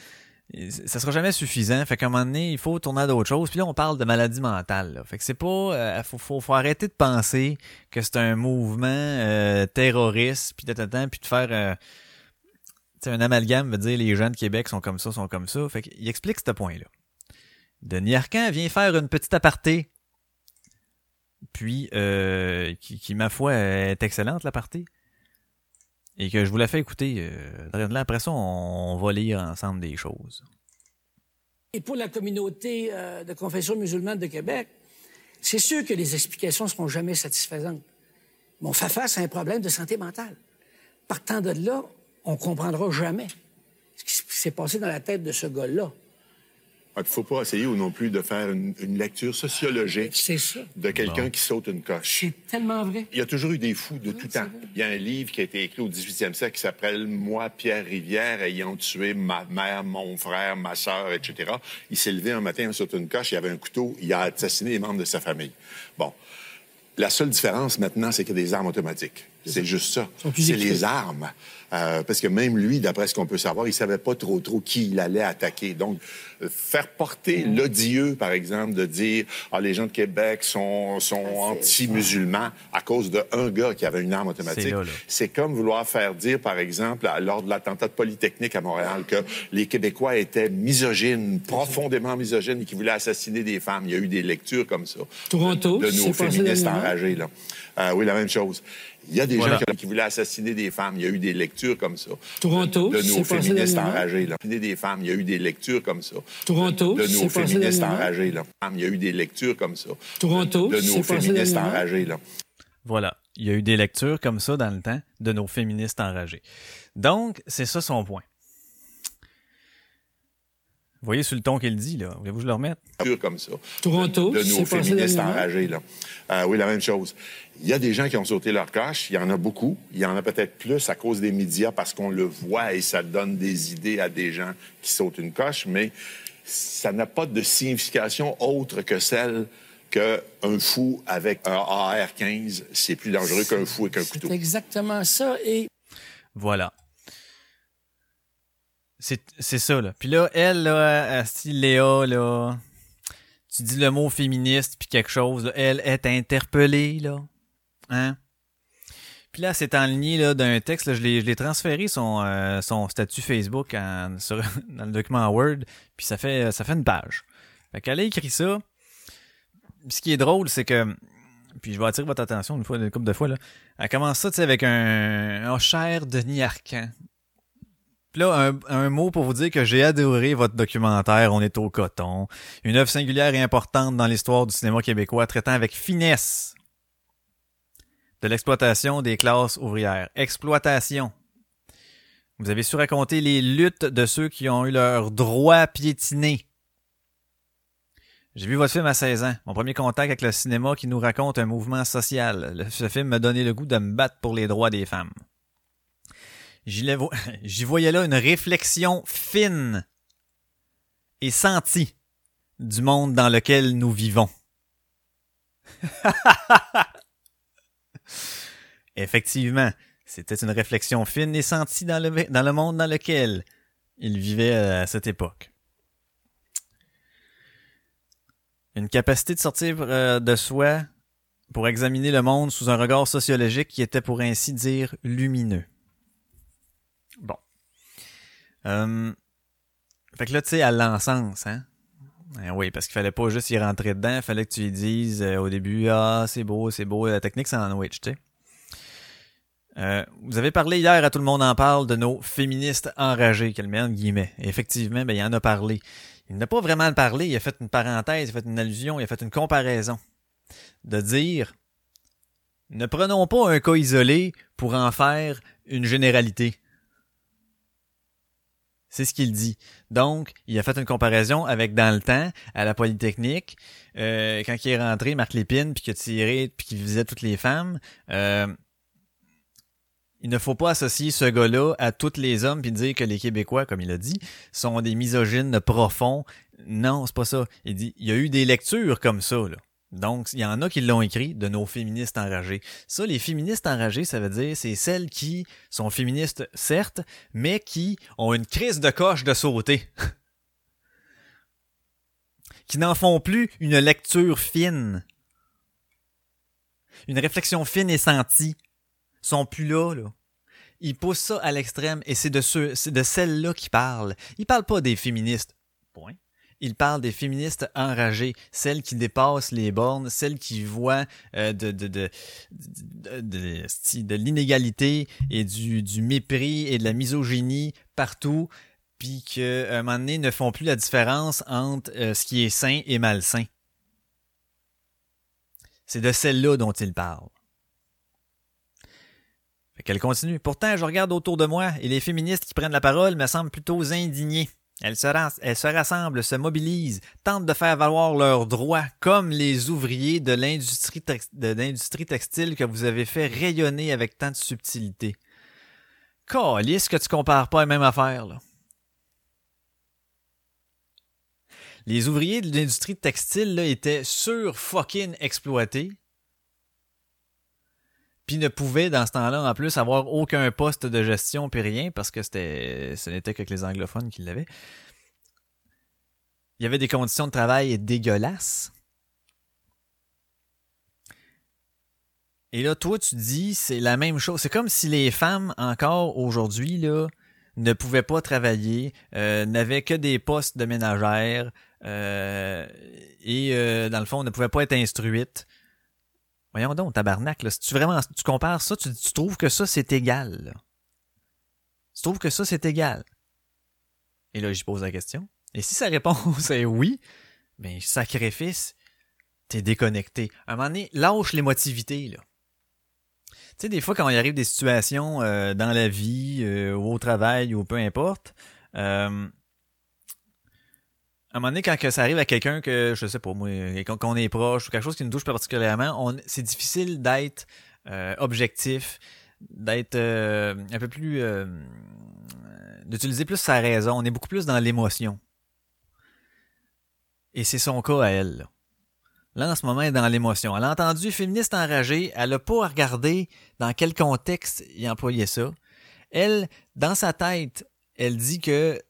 Ça sera jamais suffisant. Fait qu'à un moment donné, il faut tourner à d'autres choses. Puis là, on parle de maladie mentale. Fait que c'est pas. euh, faut, faut, arrêter de penser que c'est un mouvement euh, terroriste, puis tatan, puis de faire. Euh, tu sais, un amalgame veut dire les gens de Québec sont comme ça, sont comme ça. Fait qu'il explique ce point-là. Denis Arcan vient faire une petite aparté. Puis, euh, qui, qui, ma foi, est excellente, la partie. et que je vous la fais écouter. Euh, après ça, on, on va lire ensemble des choses. Et pour la communauté euh, de confession musulmane de Québec, c'est sûr que les explications ne seront jamais satisfaisantes. Mais on fait face à un problème de santé mentale. Partant de là, on comprendra jamais ce qui s'est passé dans la tête de ce gars-là. Il ne faut pas essayer ou non plus de faire une, une lecture sociologique C'est ça. de quelqu'un Bon. qui saute une coche. C'est tellement vrai. Il y a toujours eu des fous de tout temps. Il y a un livre qui a été écrit au 18e siècle qui s'appelle Moi, Pierre Rivière, ayant tué ma mère, mon frère, ma sœur, etc. Il s'est levé un matin sur une coche, il avait un couteau, il a assassiné les membres de sa famille. Bon. La seule différence maintenant, c'est qu'il y a des armes automatiques. C'est juste ça. C'est les armes. Euh, parce que même lui, d'après ce qu'on peut savoir, il savait pas trop trop qui il allait attaquer. Donc, euh, faire porter Mm. l'odieux, par exemple, de dire ah les gens de Québec sont, sont anti-musulmans à cause d'un gars qui avait une arme automatique. C'est comme vouloir faire dire, par exemple, lors de l'attentat de Polytechnique à Montréal, que les Québécois étaient misogynes, profondément misogynes, et qui voulaient assassiner des femmes. Il y a eu des lectures comme ça. Toronto, de, de nos féministes enragés. Là. Euh, oui, la même chose. Il y a des Voilà. gens qui, qui voulaient assassiner des femmes. Il y a eu des lectures comme ça. Toronto, de, de nos passé féministes dernièrement. enragés. Là. Assassiner des femmes. Il y a eu des lectures comme ça. Toronto, de, de c'est nos passé féministes enragés. Là. Il y a eu des lectures comme ça. Toronto, de nos c'est passé féministes enragés. Là. Voilà. Il y a eu des lectures comme ça dans le temps de nos féministes enragés. Donc, c'est ça son point. Vous voyez sur le ton qu'il dit, là. Voulez-vous que je le remette? Comme ça. Toronto, de nos c'est passé féministes enragés. Là. Euh, oui, la même chose. Il y a des gens qui ont sauté leur coche. Il y en a beaucoup. Il y en a peut-être plus à cause des médias parce qu'on le voit et ça donne des idées à des gens qui sautent une coche, mais ça n'a pas de signification autre que celle qu'un fou avec un AR-15, c'est plus dangereux qu'un fou avec un couteau. C'est exactement ça. Et Voilà. C'est ça, là. Puis là, elle, là, si Léa, là, tu dis le mot féministe puis quelque chose, là, elle est interpellée, là. Hein? Puis là, c'est enligné là, d'un texte, là, je l'ai transféré son, euh, son statut Facebook en- (laughs) sur, dans le document Word, puis ça fait, ça fait une page. Fait qu'elle a écrit ça. Ce qui est drôle, c'est que puis je vais attirer votre attention une fois, une couple de fois, là. Elle commence ça, tu sais, avec un, un cher Denis Arcan. Là, un, un mot pour vous dire que j'ai adoré votre documentaire On est au coton. Une œuvre singulière et importante dans l'histoire du cinéma québécois, traitant avec finesse de l'exploitation des classes ouvrières. Exploitation. Vous avez su raconter les luttes de ceux qui ont eu leurs droits piétinés. J'ai vu votre film à 16 ans, mon premier contact avec le cinéma qui nous raconte un mouvement social. Ce film m'a donné le goût de me battre pour les droits des femmes. (laughs) J'y voyais là une réflexion fine et sentie du monde dans lequel nous vivons. (laughs) Effectivement, c'était une réflexion fine et sentie dans le, dans le monde dans lequel il vivait à cette époque. Une capacité de sortir euh, de soi pour examiner le monde sous un regard sociologique qui était pour ainsi dire lumineux. Euh, fait que là, tu sais, elle l'encense, hein? Ben oui, parce qu'il fallait pas juste y rentrer dedans, il fallait que tu lui dises euh, au début, ah, c'est beau, c'est beau, la technique sandwich, tu sais. Euh, vous avez parlé hier à Tout le monde en parle de nos féministes enragés, qu'elle met en guillemets. Et effectivement, ben, il en a parlé. Il n'a pas vraiment parlé, il a fait une parenthèse, il a fait une allusion, il a fait une comparaison. De dire, ne prenons pas un cas isolé pour en faire une généralité. C'est ce qu'il dit. Donc, il a fait une comparaison avec dans le temps, à la Polytechnique, euh, quand il est rentré, Marc Lépine, puis qu'il a tiré, puis qu'il visait toutes les femmes. euh, il ne faut pas associer ce gars-là à tous les hommes puis dire que les Québécois, comme il a dit, sont des misogynes profonds. Non, c'est pas ça. Il dit, il y a eu des lectures comme ça, là. Donc, il y en a qui l'ont écrit de nos féministes enragés. Ça, les féministes enragés, ça veut dire c'est celles qui sont féministes, certes, mais qui ont une crise de coche de sauter. (laughs) qui n'en font plus une lecture fine. Une réflexion fine et sentie. Sont plus là, là. Ils poussent ça à l'extrême et c'est de ceux, c'est de celles-là qui parlent. Ils parlent pas des féministes. Point. Il parle des féministes enragées, celles qui dépassent les bornes, celles qui voient euh, de, de, de, de, l'inégalité et du, du mépris et de la misogynie partout, puis qu'à un moment donné ne font plus la différence entre euh, ce qui est sain et malsain. C'est de celle-là dont il parle. Qu'elle continue. Pourtant, je regarde autour de moi et les féministes qui prennent la parole me semblent plutôt indignées. Elles se, rassemblent, se mobilisent, tentent de faire valoir leurs droits, comme les ouvriers de l'industrie textile que vous avez fait rayonner avec tant de subtilité. Calisse que tu compares pas la même affaire, là. Les ouvriers de l'industrie textile là, étaient sur fucking exploités. Puis ne pouvaient dans ce temps-là en plus avoir aucun poste de gestion puis rien parce que c'était ce n'était que les anglophones qui l'avaient. Il y avait des conditions de travail dégueulasses. Et là, toi, tu dis, c'est la même chose. C'est comme si les femmes, encore aujourd'hui, là, ne pouvaient pas travailler, euh, n'avaient que des postes de ménagères, euh, et euh, dans le fond, ne pouvaient pas être instruites. Voyons donc, tabarnak, si tu vraiment tu compares ça, tu, tu trouves que ça, c'est égal. Tu trouves que ça, c'est égal. Et là, j'y pose la question. Et si sa réponse (laughs) est oui, ben, sacrifice, t'es déconnecté. À un moment donné, lâche l'émotivité, là. Tu sais, des fois, quand il arrive des situations euh, dans la vie, euh, ou au travail, ou peu importe, euh, un moment donné, quand que ça arrive à quelqu'un que, je sais pas moi, qu'on est proche, ou quelque chose qui nous touche particulièrement, c'est difficile d'être euh, objectif, d'être euh, un peu plus... euh, d'utiliser plus sa raison. On est beaucoup plus dans l'émotion. Et c'est son cas à elle. Là. Là, en ce moment, elle est dans l'émotion. Elle a entendu féministe enragée. Elle a pas regardé dans quel contexte il employait ça. Elle, dans sa tête, elle dit que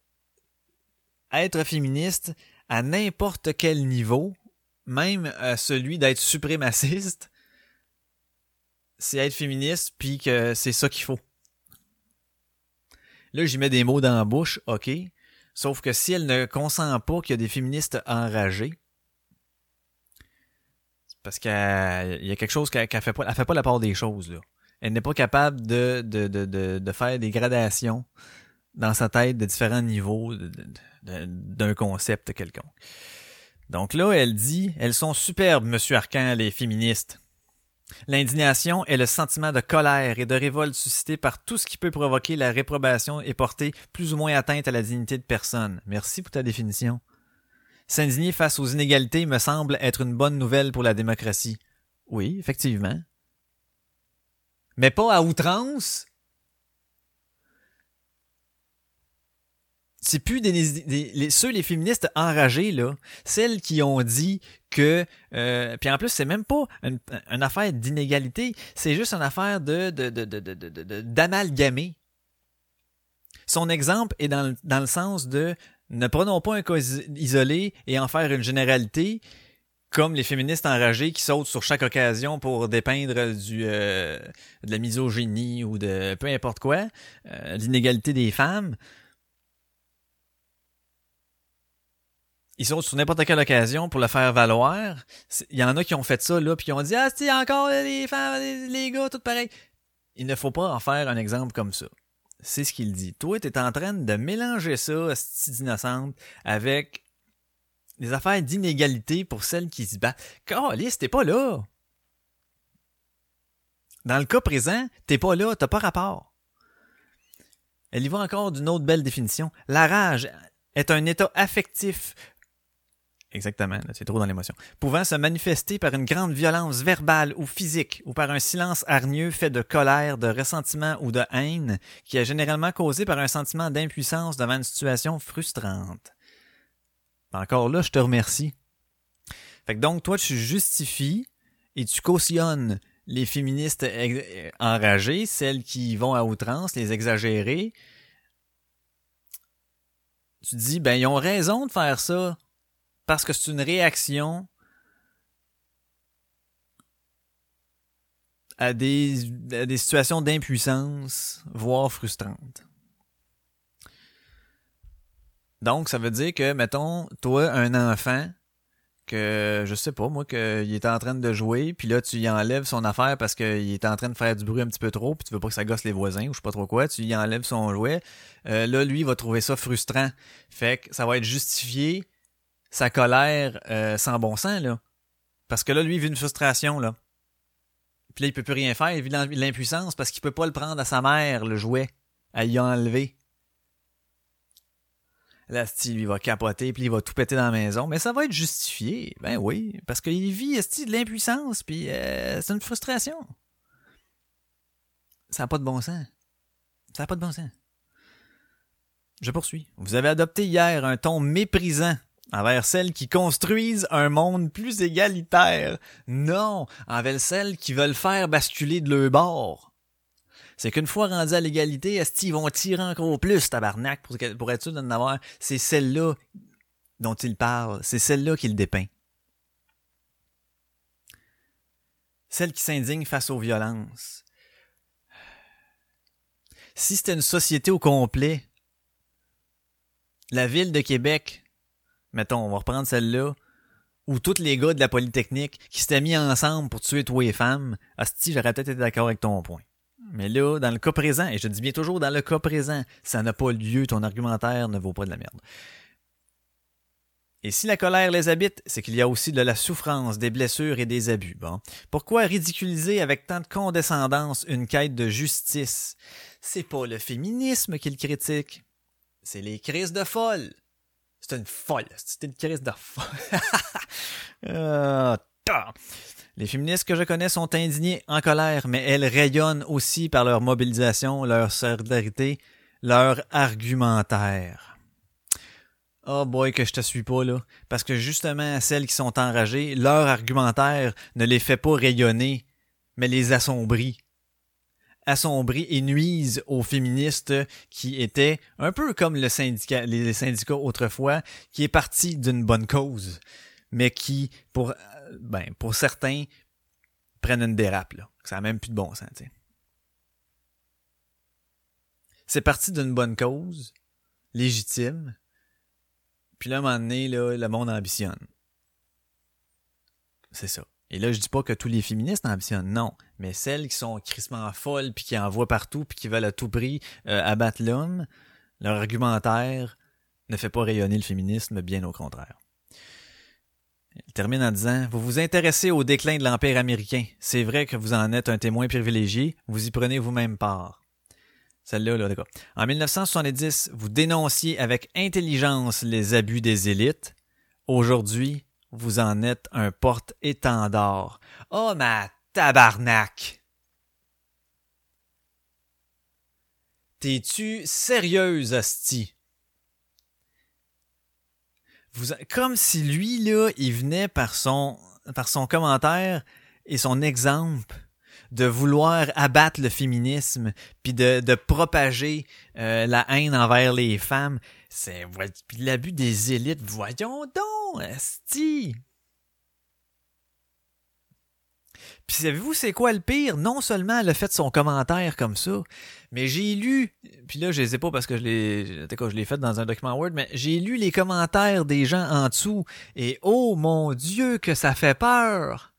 être féministe à n'importe quel niveau, même à celui d'être suprémaciste, c'est être féministe, puis que c'est ça qu'il faut. Là, j'y mets des mots dans la bouche, ok? Sauf que si elle ne consent pas qu'il y a des féministes enragés, c'est parce qu'il y a quelque chose qu'elle qu'elle fait pas, elle fait pas la part des choses, là. Elle n'est pas capable de, de, de, de faire des gradations dans sa tête de différents niveaux d'un concept quelconque. Donc là, elle dit, elles sont superbes, monsieur Arcan, les féministes. L'indignation est le sentiment de colère et de révolte suscité par tout ce qui peut provoquer la réprobation et porter plus ou moins atteinte à la dignité de personne. Merci pour ta définition. S'indigner face aux inégalités me semble être une bonne nouvelle pour la démocratie. Oui, effectivement. Mais pas à outrance. C'est plus des, des- ceux les féministes enragés là, celles qui ont dit que euh, puis en plus c'est même pas une, affaire d'inégalité, c'est juste une affaire de de de de de- d'amalgamer. Son exemple est dans le, dans le sens de ne prenons pas un cas is- isolé et en faire une généralité comme les féministes enragés qui sautent sur chaque occasion pour dépeindre du euh, de la misogynie ou de peu importe quoi, euh, l'inégalité des femmes. Ils sont sur n'importe quelle occasion pour le faire valoir. Il y en a qui ont fait ça, là, puis qui ont dit, ah, c'est encore les femmes, les, les gars, tout pareil. Il ne faut pas en faire un exemple comme ça. C'est ce qu'il dit. Toi, t'es en train de mélanger ça, cette innocente, avec des affaires d'inégalité pour celles qui se battent. Calice, t'es pas là. Dans le cas présent, t'es pas là, t'as pas rapport. Elle y va encore d'une autre belle définition. La rage est un état affectif Exactement, c'est trop dans l'émotion. Pouvant se manifester par une grande violence verbale ou physique, ou par un silence hargneux fait de colère, de ressentiment ou de haine, qui est généralement causé par un sentiment d'impuissance devant une situation frustrante. Encore là, je te remercie. Fait que donc, toi, tu justifies et tu cautionnes les féministes euh, enragées, celles qui vont à outrance, les exagérées. Tu dis, ben, ils ont raison de faire ça parce que c'est une réaction à des, situations d'impuissance, voire frustrantes. Donc, ça veut dire que, mettons, toi, un enfant, que, je sais pas, moi, qu'il est en train de jouer, puis là, tu y enlèves son affaire parce qu'il est en train de faire du bruit un petit peu trop, puis tu veux pas que ça gosse les voisins, ou je sais pas trop quoi, tu y enlèves son jouet, euh, là, lui, il va trouver ça frustrant. Fait que ça va être justifié sa colère euh, sans bon sens, là. Parce que là, lui, il vit une frustration, là. Puis là, il peut plus rien faire, il vit l'im- l'impuissance parce qu'il peut pas le prendre à sa mère, le jouet, à y enlever. Là, il va capoter, puis il va tout péter dans la maison. Mais ça va être justifié. Ben oui, parce qu'il vit, de l'impuissance, puis euh, c'est une frustration. Ça n'a pas de bon sens. Ça n'a pas de bon sens. Je poursuis. Vous avez adopté hier un ton méprisant envers celles qui construisent un monde plus égalitaire. Non, envers celles qui veulent faire basculer de leur bord. C'est qu'une fois rendus à l'égalité, est ils vont tirer encore plus, tabarnak, pour, pour être sûr d'en avoir? C'est celle-là dont il parle. C'est celle-là qu'il dépeint. Celle qui s'indigne face aux violences. Si c'était une société au complet, la ville de Québec, mettons, on va reprendre celle-là, où tous les gars de la Polytechnique qui s'étaient mis ensemble pour tuer toi et femmes, hostie, j'aurais peut-être été d'accord avec ton point. Mais là, dans le cas présent, et je dis bien toujours dans le cas présent, ça n'a pas lieu, ton argumentaire ne vaut pas de la merde. Et si la colère les habite, c'est qu'il y a aussi de la souffrance, des blessures et des abus. Bon. Pourquoi ridiculiser avec tant de condescendance une quête de justice? C'est pas le féminisme qu'il critique. C'est les crises de folle. C'est une folle. C'est une crise de folle. (laughs) Ta. Les féministes que je connais sont indignées, en colère, mais elles rayonnent aussi par leur mobilisation, leur solidarité, leur argumentaire. Oh boy, que je te suis pas là. Parce que justement, celles qui sont enragées, leur argumentaire ne les fait pas rayonner, mais les assombrit. Assombrit et nuisent aux féministes qui étaient un peu comme le syndicat, les syndicats autrefois, qui est parti d'une bonne cause, mais qui, pour, euh, ben, pour certains, prennent une dérape, là. Ça n'a même plus de bon sens, tu sais. C'est parti d'une bonne cause, légitime, puis là, à un moment donné, là, le monde ambitionne. C'est ça. Et là, je dis pas que tous les féministes ambitionnent, non. Mais celles qui sont crissement folles, puis qui envoient partout, puis qui veulent à tout prix euh, abattre l'homme, leur argumentaire ne fait pas rayonner le féminisme, bien au contraire. Il termine en disant Vous vous intéressez au déclin de l'Empire américain. C'est vrai que vous en êtes un témoin privilégié, vous y prenez vous-même part. Celle-là, là, d'accord. En 1970, vous dénonciez avec intelligence les abus des élites. Aujourd'hui, vous en êtes un porte-étendard. Oh, ma tabarnak! T'es-tu sérieuse, Asti? Comme si lui, là, il venait par son, par son commentaire et son exemple de vouloir abattre le féminisme puis de, propager euh, la haine envers les femmes. C'est l'abus des élites. Voyons donc, esti. Puis savez-vous c'est quoi le pire? Non seulement a fait son commentaire comme ça, mais j'ai lu, puis là je les ai pas parce que je l'ai, je fait dans un document Word, mais j'ai lu les commentaires des gens en dessous et oh mon Dieu que ça fait peur!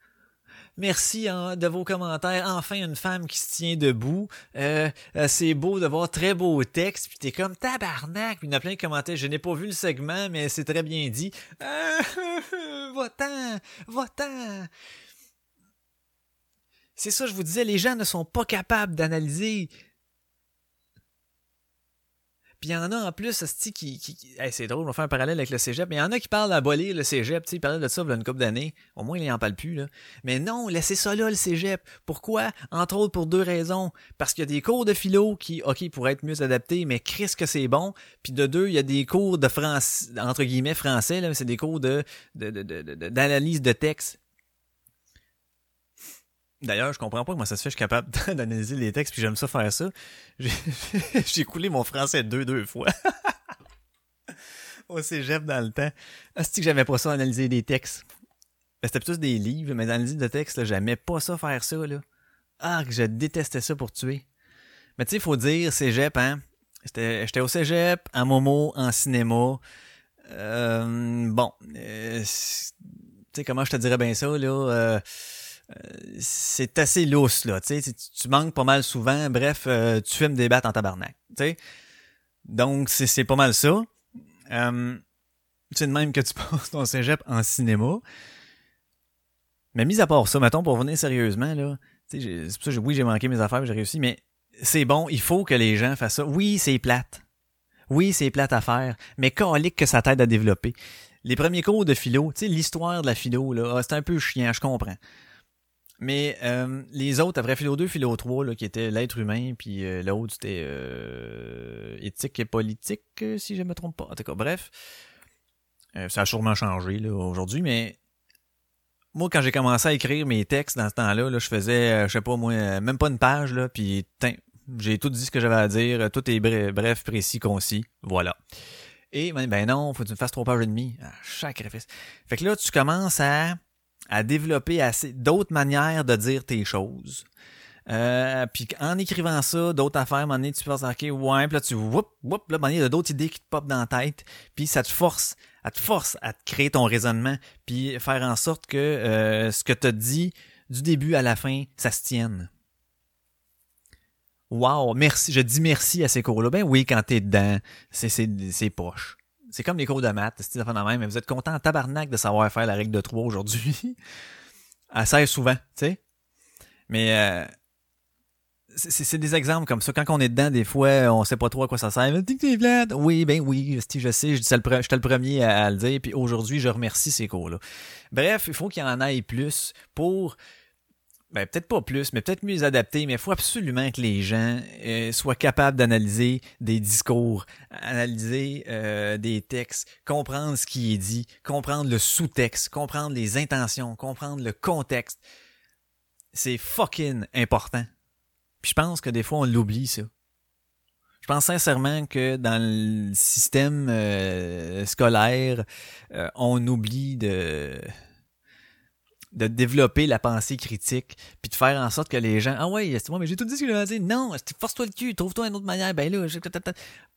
Merci hein, de vos commentaires. Enfin, une femme qui se tient debout. Euh, euh, c'est beau de voir très beau texte. Puis t'es comme tabarnak. Puis il y en a plein de commentaires. Je n'ai pas vu le segment, mais c'est très bien dit. (laughs) Va-t'en, va-t'en. C'est ça, je vous disais, les gens ne sont pas capables d'analyser. Puis il y en a en plus, qui, qui, qui- c'est drôle, on va faire un parallèle avec le cégep, mais il y en a qui parlent d'abolir le cégep, tu sais, ils parlaient de ça il a une couple d'années. Au moins, ils en parlent plus, là. Mais non, laissez ça là, le cégep. Pourquoi? Entre autres, pour deux raisons. Parce qu'il y a des cours de philo qui, ok, pourraient être mieux adaptés, mais Chris que c'est bon. Puis de deux, il y a des cours de français, entre guillemets, français, là, c'est des cours de, de, de, de- de- d'analyse de texte. D'ailleurs, je comprends pas comment ça se fait, je suis capable (laughs) d'analyser les textes, puis j'aime ça faire ça. J'ai, (laughs) coulé mon français deux, deux fois. (laughs) Au cégep dans le temps. Asti que j'aimais pas ça, analyser des textes. Ben, C'était plus des livres, mais analyser de textes, j'aimais pas ça faire ça, là. Ah, que je détestais ça pour tuer. Mais tu sais, il faut dire, cégep, hein, J'étais au cégep, à Momo, en cinéma. Euh, bon, euh, c'est- tu sais comment je te dirais bien ça, là. euh, c'est assez lousse, là. Tu tu, manques pas mal souvent. Bref, euh, tu filmes des battes en tabarnak. Tu sais. Donc, c'est pas mal ça. Euh, c'est de même que tu (laughs) passes ton cégep en cinéma. Mais mis à part ça, mettons, pour revenir sérieusement, là, c'est pour ça que oui, j'ai manqué mes affaires, j'ai réussi, mais c'est bon, il faut que les gens fassent ça. Oui, c'est plate. Oui, c'est plate à faire, mais calique que ça t'aide à développer. Les premiers cours de philo, tu sais, l'histoire de la philo, là, ah, c'est un peu chiant, je comprends. Mais euh, les autres, après philo 2, philo 3, là, qui étaient l'être humain, puis euh, l'autre, c'était euh, éthique et politique, si je me trompe pas. En tout cas, bref, euh, ça a sûrement changé aujourd'hui, mais moi, quand j'ai commencé à écrire mes textes dans ce temps-là, là, je faisais, euh, je sais pas moi, euh, même pas une page, là, puis j'ai tout dit ce que j'avais à dire, tout est bre- bref, précis, concis, voilà. Et ben, ben non, faut que tu me fasses trois pages et demie. Ah, sacrifice. Fait que là, tu commences à, à développer assez d'autres manières de dire tes choses. Euh, puis en écrivant ça, d'autres affaires, à un moment donné, tu penses, ok, ouais, puis là, tu, whoop, whoop, là, à il y a d'autres idées qui te popent dans la tête, puis ça te force, à te force à te créer ton raisonnement, puis faire en sorte que euh, ce que tu dit du début à la fin, ça se tienne. Wow, merci, je dis merci à ces cours-là. Ben oui, quand t'es dedans, c'est, c'est, c'est poche. C'est comme les cours de maths, c'est de même, mais vous êtes content en tabarnak de savoir faire la règle de 3 aujourd'hui. (laughs) Elle sert souvent, tu sais. Mais euh, c'est, des exemples comme ça. Quand on est dedans, des fois, on sait pas trop à quoi ça sert. Oui, ben oui, je sais, je j'étais le premier à, le dire. Puis aujourd'hui, je remercie ces cours-là. Bref, il faut qu'il y en ait plus pour ben, peut-être pas plus, mais peut-être mieux adapté, mais il faut absolument que les gens euh, soient capables d'analyser des discours, analyser euh, des textes, comprendre ce qui est dit, comprendre le sous-texte, comprendre les intentions, comprendre le contexte. C'est fucking important. Puis je pense que des fois, on l'oublie, ça. Je pense sincèrement que dans le système euh, scolaire, euh, on oublie de de développer la pensée critique, puis de faire en sorte que les gens, ah ouais, c'est moi, mais j'ai tout dit ce que j'avais dit. Non, force-toi le cul, trouve-toi une autre manière. Ben là, j'ai-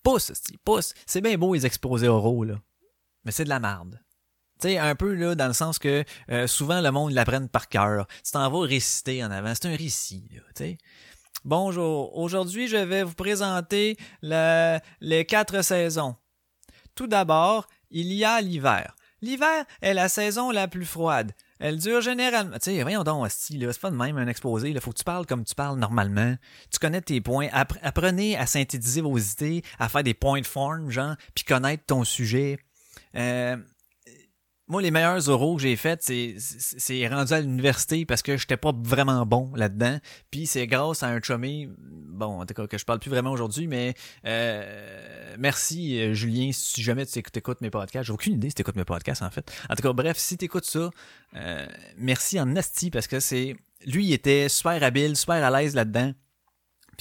pousse, pousse. C'est bien beau les exposés oraux là, mais c'est de la merde. Tu sais, un peu là, dans le sens que euh, souvent le monde l'apprenne par cœur. Tu t'en vas réciter en avant, c'est un récit, là, tu sais. Bonjour, aujourd'hui je vais vous présenter la- les quatre saisons. Tout d'abord, il y a l'hiver. L'hiver est la saison la plus froide. Elle dure généralement. Tu sais, voyons donc, esti, là, c'est pas de même un exposé. Il faut que tu parles comme tu parles normalement. Tu connais tes points. Appre- apprenez à synthétiser vos idées, à faire des points de forme, genre, puis connaître ton sujet. Euh, moi, les meilleurs oraux que j'ai faits, c'est, rendu à l'université parce que j'étais pas vraiment bon là-dedans. Puis c'est grâce à un chummy, bon, en tout cas, que je parle plus vraiment aujourd'hui, mais euh, merci euh, Julien, si jamais tu écoutes, écoutes mes podcasts. J'ai aucune idée si tu écoutes mes podcasts, en fait. En tout cas, bref, si tu écoutes ça, euh, merci en asti parce que c'est... Lui, il était super habile, super à l'aise là-dedans.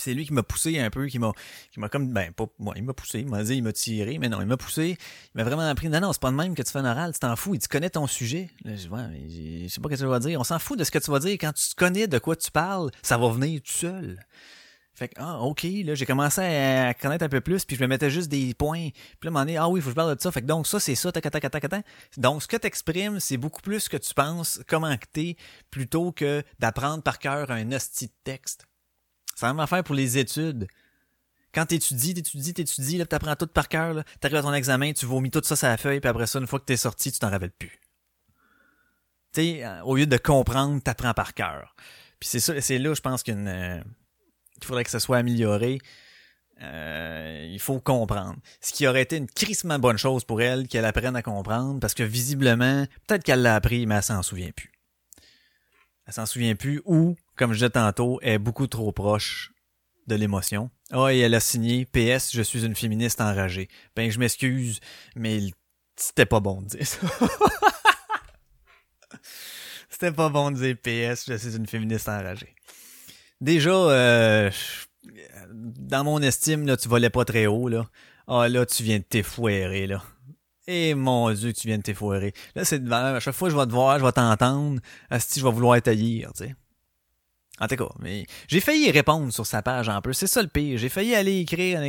C'est lui qui m'a poussé un peu, qui m'a, qui m'a comme, ben, pas, moi, il m'a poussé, il m'a dit, il m'a tiré, mais non, il m'a poussé, il m'a vraiment appris, non, non, c'est pas de même que tu fais un oral, tu t'en fous, tu connais ton sujet. Je ouais, je sais pas ce que tu vas dire. On s'en fout de ce que tu vas dire. Quand tu connais de quoi tu parles, ça va venir tout seul. Fait que, ah, ok, là, j'ai commencé à, connaître un peu plus, puis je me mettais juste des points. Puis là, à un moment donné, ah oui, faut que je parle de ça. Fait que donc, ça, c'est ça, tac, tac, tac, tac. Donc, ce que t'exprimes, c'est beaucoup plus ce que tu penses, comment que t'es, plutôt que d'apprendre par cœur un hostie de texte. C'est la affaire pour les études. Quand t'étudies, t'étudies, t'étudies, là, t'apprends tout par cœur, là, t'arrives à ton examen, tu vomis tout ça sur la feuille, puis après ça, une fois que t'es sorti, tu t'en rappelles plus. Tu sais, euh, au lieu de comprendre, t'apprends par cœur. Puis c'est ça, c'est là, je pense qu'il euh, faudrait que ça soit amélioré. Euh, il faut comprendre. Ce qui aurait été une crissement bonne chose pour elle, qu'elle apprenne à comprendre, parce que visiblement, peut-être qu'elle l'a appris, mais elle s'en souvient plus. Elle s'en souvient plus, ou, comme je disais tantôt, est beaucoup trop proche de l'émotion. Ah, et elle a signé PS, je suis une féministe enragée. Ben, je m'excuse, mais c'était pas bon de dire ça. (laughs) c'était pas bon de dire PS, je suis une féministe enragée. Déjà, euh, dans mon estime, là, tu volais pas très haut, là. Ah, là, tu viens de t'effouérer, là. Et mon Dieu, tu viens de t'effouérer. Là, c'est devant, à chaque fois je vais te voir, je vais t'entendre, si je vais vouloir taillir, tu sais. En tout cas, mais j'ai failli répondre sur sa page en plus. C'est ça le pire. J'ai failli aller écrire,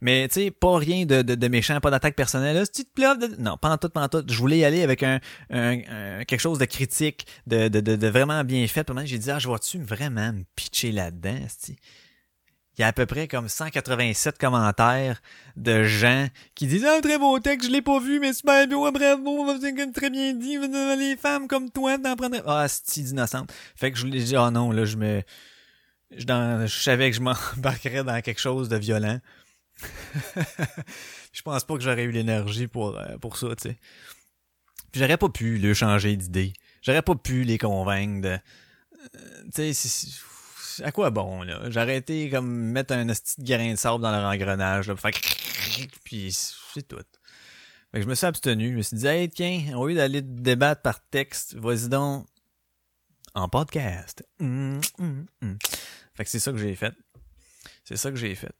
mais tu sais, pas rien de, de, de méchant, pas d'attaque personnelle. Si tu te de... non, pas en tout, pas en tout. Je voulais y aller avec un, un, un- quelque chose de critique, de, de, de, de vraiment bien fait. J'ai dit, ah, je vois-tu vraiment me pitcher là-dedans? Il y a à peu près comme 187 commentaires de gens qui disent Ah, très beau texte, je l'ai pas vu, mais super beau, bravo, très bien dit, les femmes comme toi, t'en prendrais. Ah, c'est d'innocente. Fait que je lui dit Ah non, là, je me. Je, dans- je savais que je (laughs) m'embarquerais dans quelque chose de violent. (laughs) je pense pas que j'aurais eu l'énergie pour, euh, pour ça, tu sais. Puis j'aurais pas pu le changer d'idée. J'aurais pas pu les convaincre de. euh, tu sais, à quoi bon, là? J'ai arrêté comme mettre un petit grain de sable dans leur engrenage, là, pour faire puis c'est tout. Fait que je me suis abstenu. Je me suis dit, hey, tiens, au lieu d'aller débattre par texte, vas-y donc en podcast. Hum, hum, hum. Fait que c'est ça que j'ai fait. C'est ça que j'ai fait.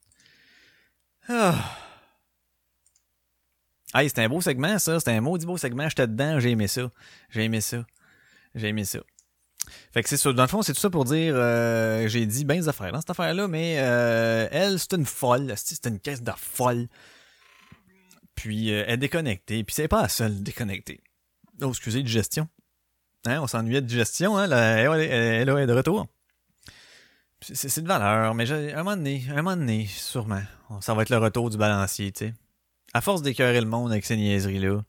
Ah. Hey, c'était un beau segment, ça. C'était un maudit beau segment. J'étais dedans. J'ai aimé ça. J'ai aimé ça. J'ai aimé ça. Fait que c'est ça. Dans le fond, c'est tout ça pour dire, euh, j'ai dit ben des affaires dans cette affaire-là, mais euh, elle, c'est une folle. C'est une caisse de folle. Puis euh, elle est déconnectée. Puis c'est pas la seule déconnectée. Oh, excusez, digestion. Hein, on s'ennuyait de digestion, hein. là, elle, elle, est de retour. C'est de valeur, mais un moment donné, un moment donné, sûrement, ça va être le retour du balancier, tu sais. À force d'écœurer le monde avec ces niaiseries-là.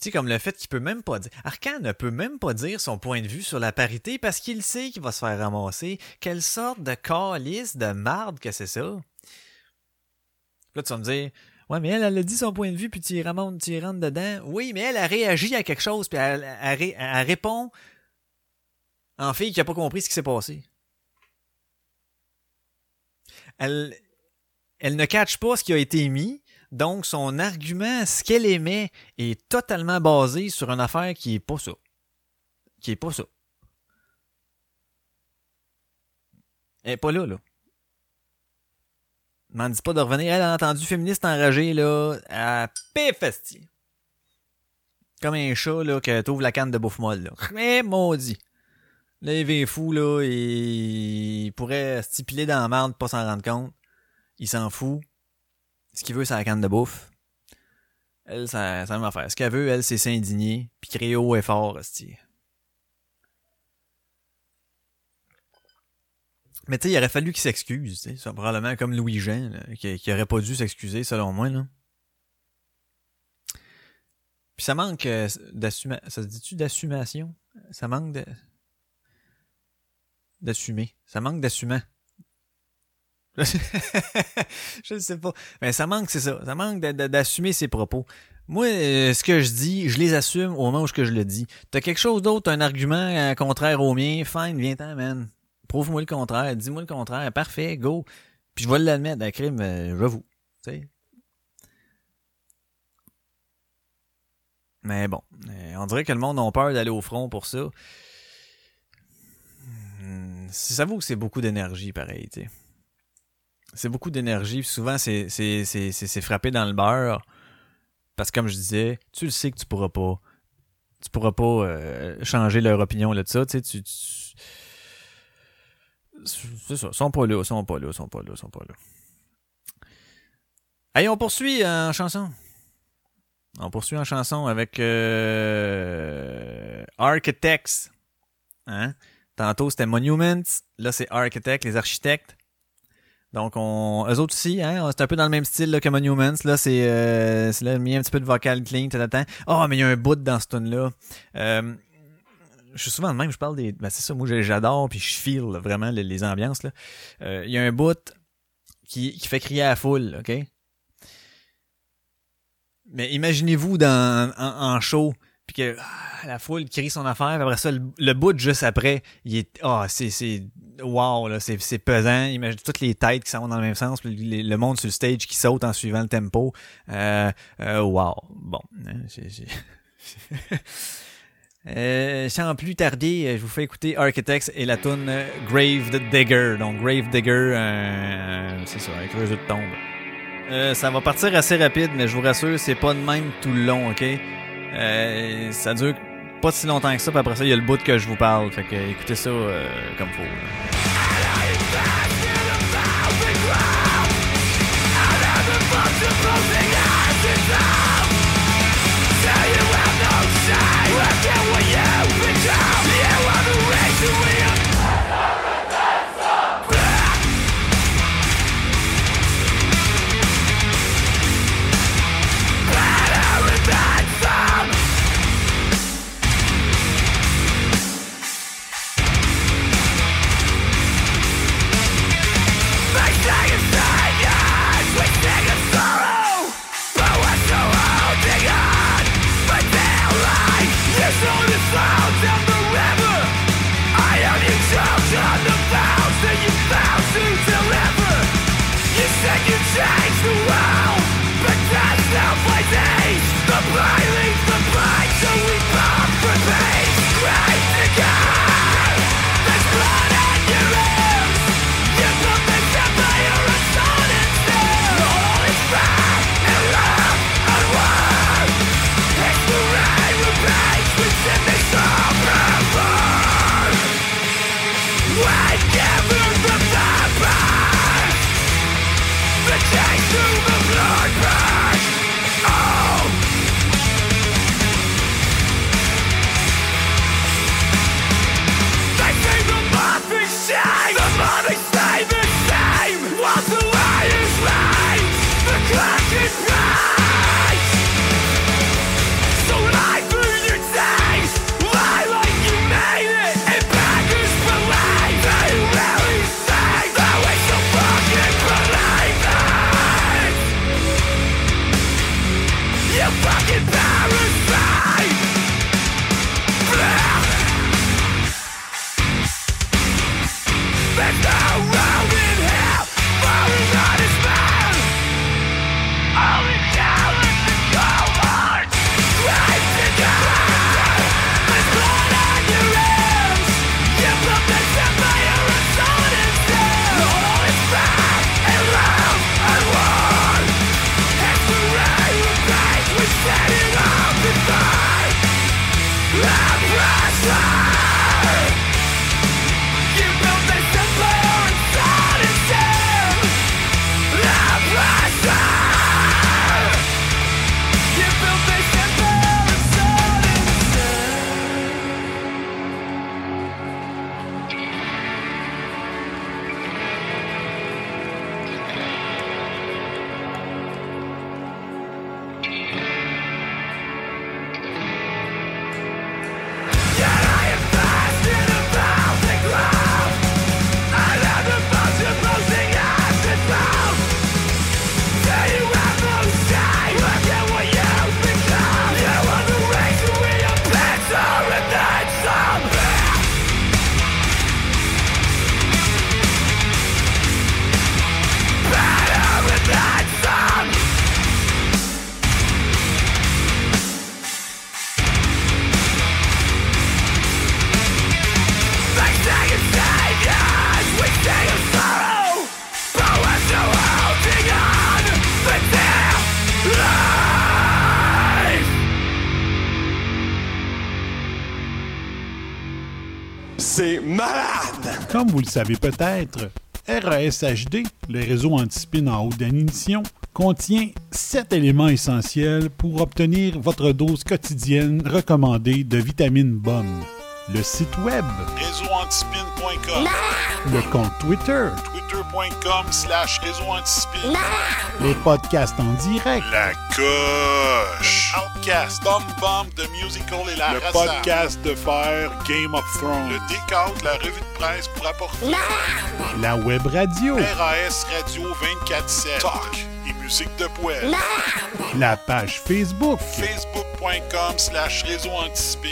Sais, comme le fait qu'il peut même pas dire. Arcan ne peut même pas dire son point de vue sur la parité parce qu'il sait qu'il va se faire ramasser. Quelle sorte de calice de marde que c'est ça? Là, tu vas me dire, ouais, mais elle, elle a dit son point de vue, puis tu y tu rentres dedans. Oui, mais elle a réagi à quelque chose, puis elle, elle elle répond en fille qui a pas compris ce qui s'est passé. Elle, elle ne catch pas ce qui a été mis, donc son argument, ce qu'elle émet, est totalement basé sur une affaire qui est pas ça. Qui est pas ça. Elle pas là, là. M'en dis pas de revenir. Elle a entendu féministe enragée, là, à péfesti. Comme un chat, là, que t'ouvres la canne de bouffe molle, là. Mais (laughs) maudit. Là, il est fou, là, et il pourrait stipuler dans la merde, pas s'en rendre compte. Il s'en fout. Ce qu'il veut, c'est la canne de bouffe. Elle, ça, ça va faire. Ce qu'elle veut, elle, c'est s'indigner, puis crier haut et fort, hostie. Mais tu sais, il aurait fallu qu'il s'excuse, tu probablement comme Louis-Jean, qui, qui aurait pas dû s'excuser, selon moi, là. Puis ça manque euh, d'assumation. Ça se dit-tu d'assumation? Ça manque. D'assumer. Ça manque d'assumant. (laughs) je ne sais pas. Mais ça manque, c'est ça. Ça manque d'assumer ses propos. Moi, euh, ce que je dis, je les assume au moment où je le dis. T'as quelque chose d'autre, un argument euh, contraire au mien, fine, viens-t'en, man. Prouve-moi le contraire, dis-moi le contraire, parfait, go. Puis je vais l'admettre, un crime, euh, j'avoue. Mais bon, on dirait que le monde a peur d'aller au front pour ça. Hmm, Ça vaut que c'est beaucoup d'énergie, pareil, tu sais. C'est beaucoup d'énergie, souvent c'est c'est c'est c'est frappé dans le beurre. Parce que comme je disais, tu le sais que tu pourras pas tu pourras pas euh, changer leur opinion là de ça, tu sais, tu, tu- c'est ça, ils sont pas là, ils sont pas là, ils sont pas là, ils sont pas là. Allez, on poursuit en chanson. On poursuit en chanson avec euh, Architects. Hein? Tantôt c'était Monuments, là c'est Architects, les architectes. Donc on, eux autres aussi, hein, c'est un peu dans le même style que Monuments. Là, c'est, euh, c'est là, a un petit peu de vocal clean, t'attends. Oh, mais il y a un bout dans ce tune là. Euh, je suis souvent le même, je parle des, ben c'est ça, moi j'adore puis je feel vraiment les, ambiances. Euh, Il y a un bout qui, qui fait crier à la foule, ok? Mais imaginez-vous dans en, en show ah, la foule crie son affaire, après ça le, bout juste après, il est ah c'est c'est wow là, c'est c'est pesant. Imagine toutes les têtes qui s'en vont dans le même sens, le monde sur le stage qui saute en suivant le tempo. Euh, euh, wow. Bon, hein, (laughs) Euh, sans plus tarder, euh, je vous fais écouter Architects et la tune Grave Digger. Donc Grave Digger, c'est ça, un creuseur de tombe. Ça va partir assez rapide, mais je vous rassure, c'est pas de même tout le long, ok? Euh, ça dure pas si longtemps que ça, puis après ça, il y a le bout que je vous parle. Fait que écoutez ça euh, comme faut. Comme vous le savez peut-être, RASHD, le réseau anti-spin en haute définition, contient sept éléments essentiels pour obtenir votre dose quotidienne recommandée de vitamines bonnes. Le site web, réseauantispin.com, le compte Twitter, twitter.com slash réseauantispin, les podcasts en direct, la coche, Outcast, Bomb Bomb de Musical et la Le podcast de faire Game of Thrones, le décompte, la revue de presse pour apporter. La web radio, RAS Radio 24-7, talk musique de poêle, la page Facebook, facebook.com slash réseau antispin,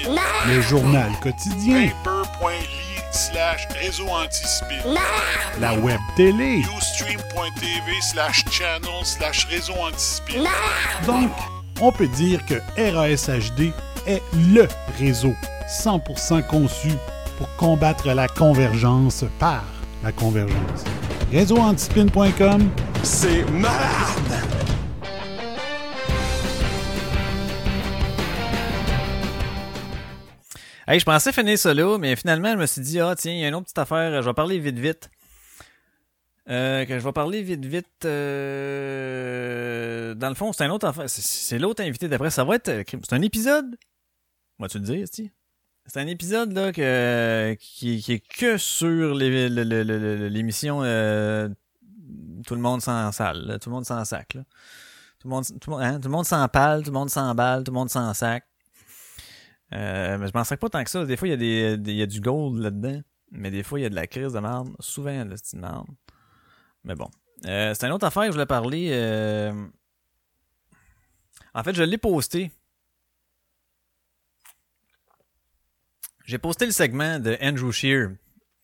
le journal quotidien, paper.ly slash réseau antispin, la web télé. ustream.tv slash channel slash réseau antispin. Donc, on peut dire que RASHD est LE réseau 100% conçu pour combattre la convergence par la convergence. Réseauantispin.com, C'est malade! Hey, je pensais finir ça là, mais finalement, je me suis dit, ah, tiens, il y a une autre petite affaire, je vais parler vite, vite. Euh, que je vais parler vite, vite. euh, Dans le fond, c'est un autre affaire. C'est- l'autre invité d'après. Ça va être. euh, C'est un épisode? Vas-tu le dire, si? C'est un épisode là que, qui, qui est que sur l'émission euh, Tout le monde s'en salle, tout le monde s'en sac. Là. Tout le monde, tout hein, tout le monde s'en pale, tout le monde s'en balle, tout le monde s'en sac. Euh, mais je m'en sac pas tant que ça. Des fois, il y, a des, des- y a du gold là-dedans. Mais des fois, il y a de la crise de merde. Souvent, là, c'est une merde. Mais bon. Euh, c'est une autre affaire que je voulais parler. euh, En fait, je l'ai posté. J'ai posté le segment de Andrew Scheer,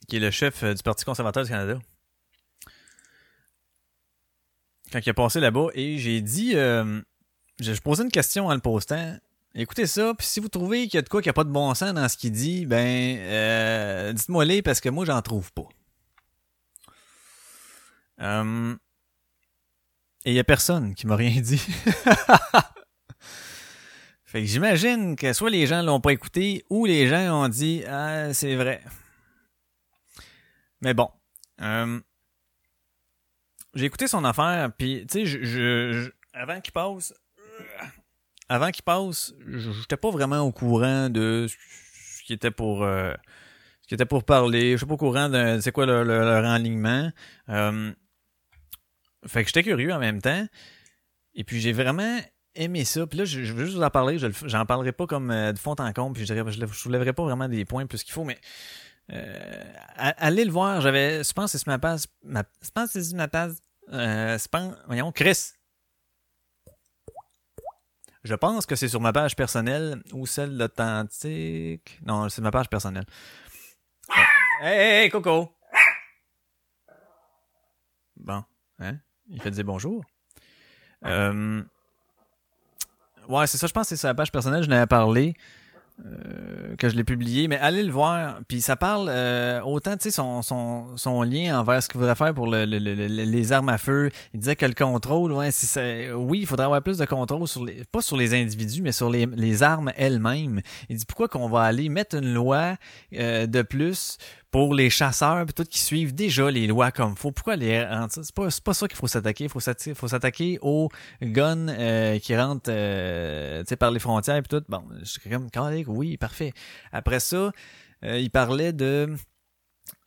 qui est le chef euh, du Parti conservateur du Canada. Quand il a passé là-bas, et j'ai dit, euh, je je posais une question en le postant. Écoutez ça, puis si vous trouvez qu'il y a de quoi qui a pas de bon sens dans ce qu'il dit, ben, euh, dites-moi les parce que moi j'en trouve pas. Euh, et il y a personne qui m'a rien (laughs) dit. Fait que j'imagine que soit les gens l'ont pas écouté ou les gens ont dit ah c'est vrai. Mais bon, euh, j'ai écouté son affaire puis tu sais je, avant qu'il passe avant qu'il passe, je j'étais pas vraiment au courant de ce qui était pour euh, ce qui était pour parler. Je suis pas au courant de c'est quoi leur, leur, enlignement. Euh, fait que j'étais curieux en même temps. Et puis j'ai vraiment aimé ça. Puis là, je, je veux juste vous en parler. Je j'en parlerai pas comme euh, de fond en comble. Puis je dirais, je, lève- je soulèverai pas vraiment des points plus qu'il faut, mais euh, allez le voir. J'avais, je pense que c'est sur ma page, ma, je pense que c'est sur ma page. Euh, je voyons, Chris. Je pense que c'est sur ma page personnelle ou celle d'authentique. Non, c'est ma page personnelle. Ouais. Hey, hey, hey, Coco! Bon, hein? Il fait dire bonjour. Euh... Ouais, c'est ça, je pense que c'est la page personnelle, je n'avais parlé. Euh, que je l'ai publié, mais allez le voir. Puis ça parle euh, autant, tu sais, son, son, son lien envers ce qu'il voudrait faire pour le, le- le- le- les armes à feu. Il disait que le contrôle, ouais, si oui, il faudrait avoir plus de contrôle sur les, pas sur les individus, mais sur les, les armes elles-mêmes. Il dit pourquoi qu'on va aller mettre une loi euh, de plus pour les chasseurs puis tout qui suivent déjà les lois comme faut? Pourquoi les c'est pas c'est pas ça qu'il faut s'attaquer, il faut s'attaquer faut s'attaquer aux guns euh, qui rentrent euh, tu sais par les frontières puis tout. Bon, je suis comme calique, oui, parfait. Après ça, euh, il parlait de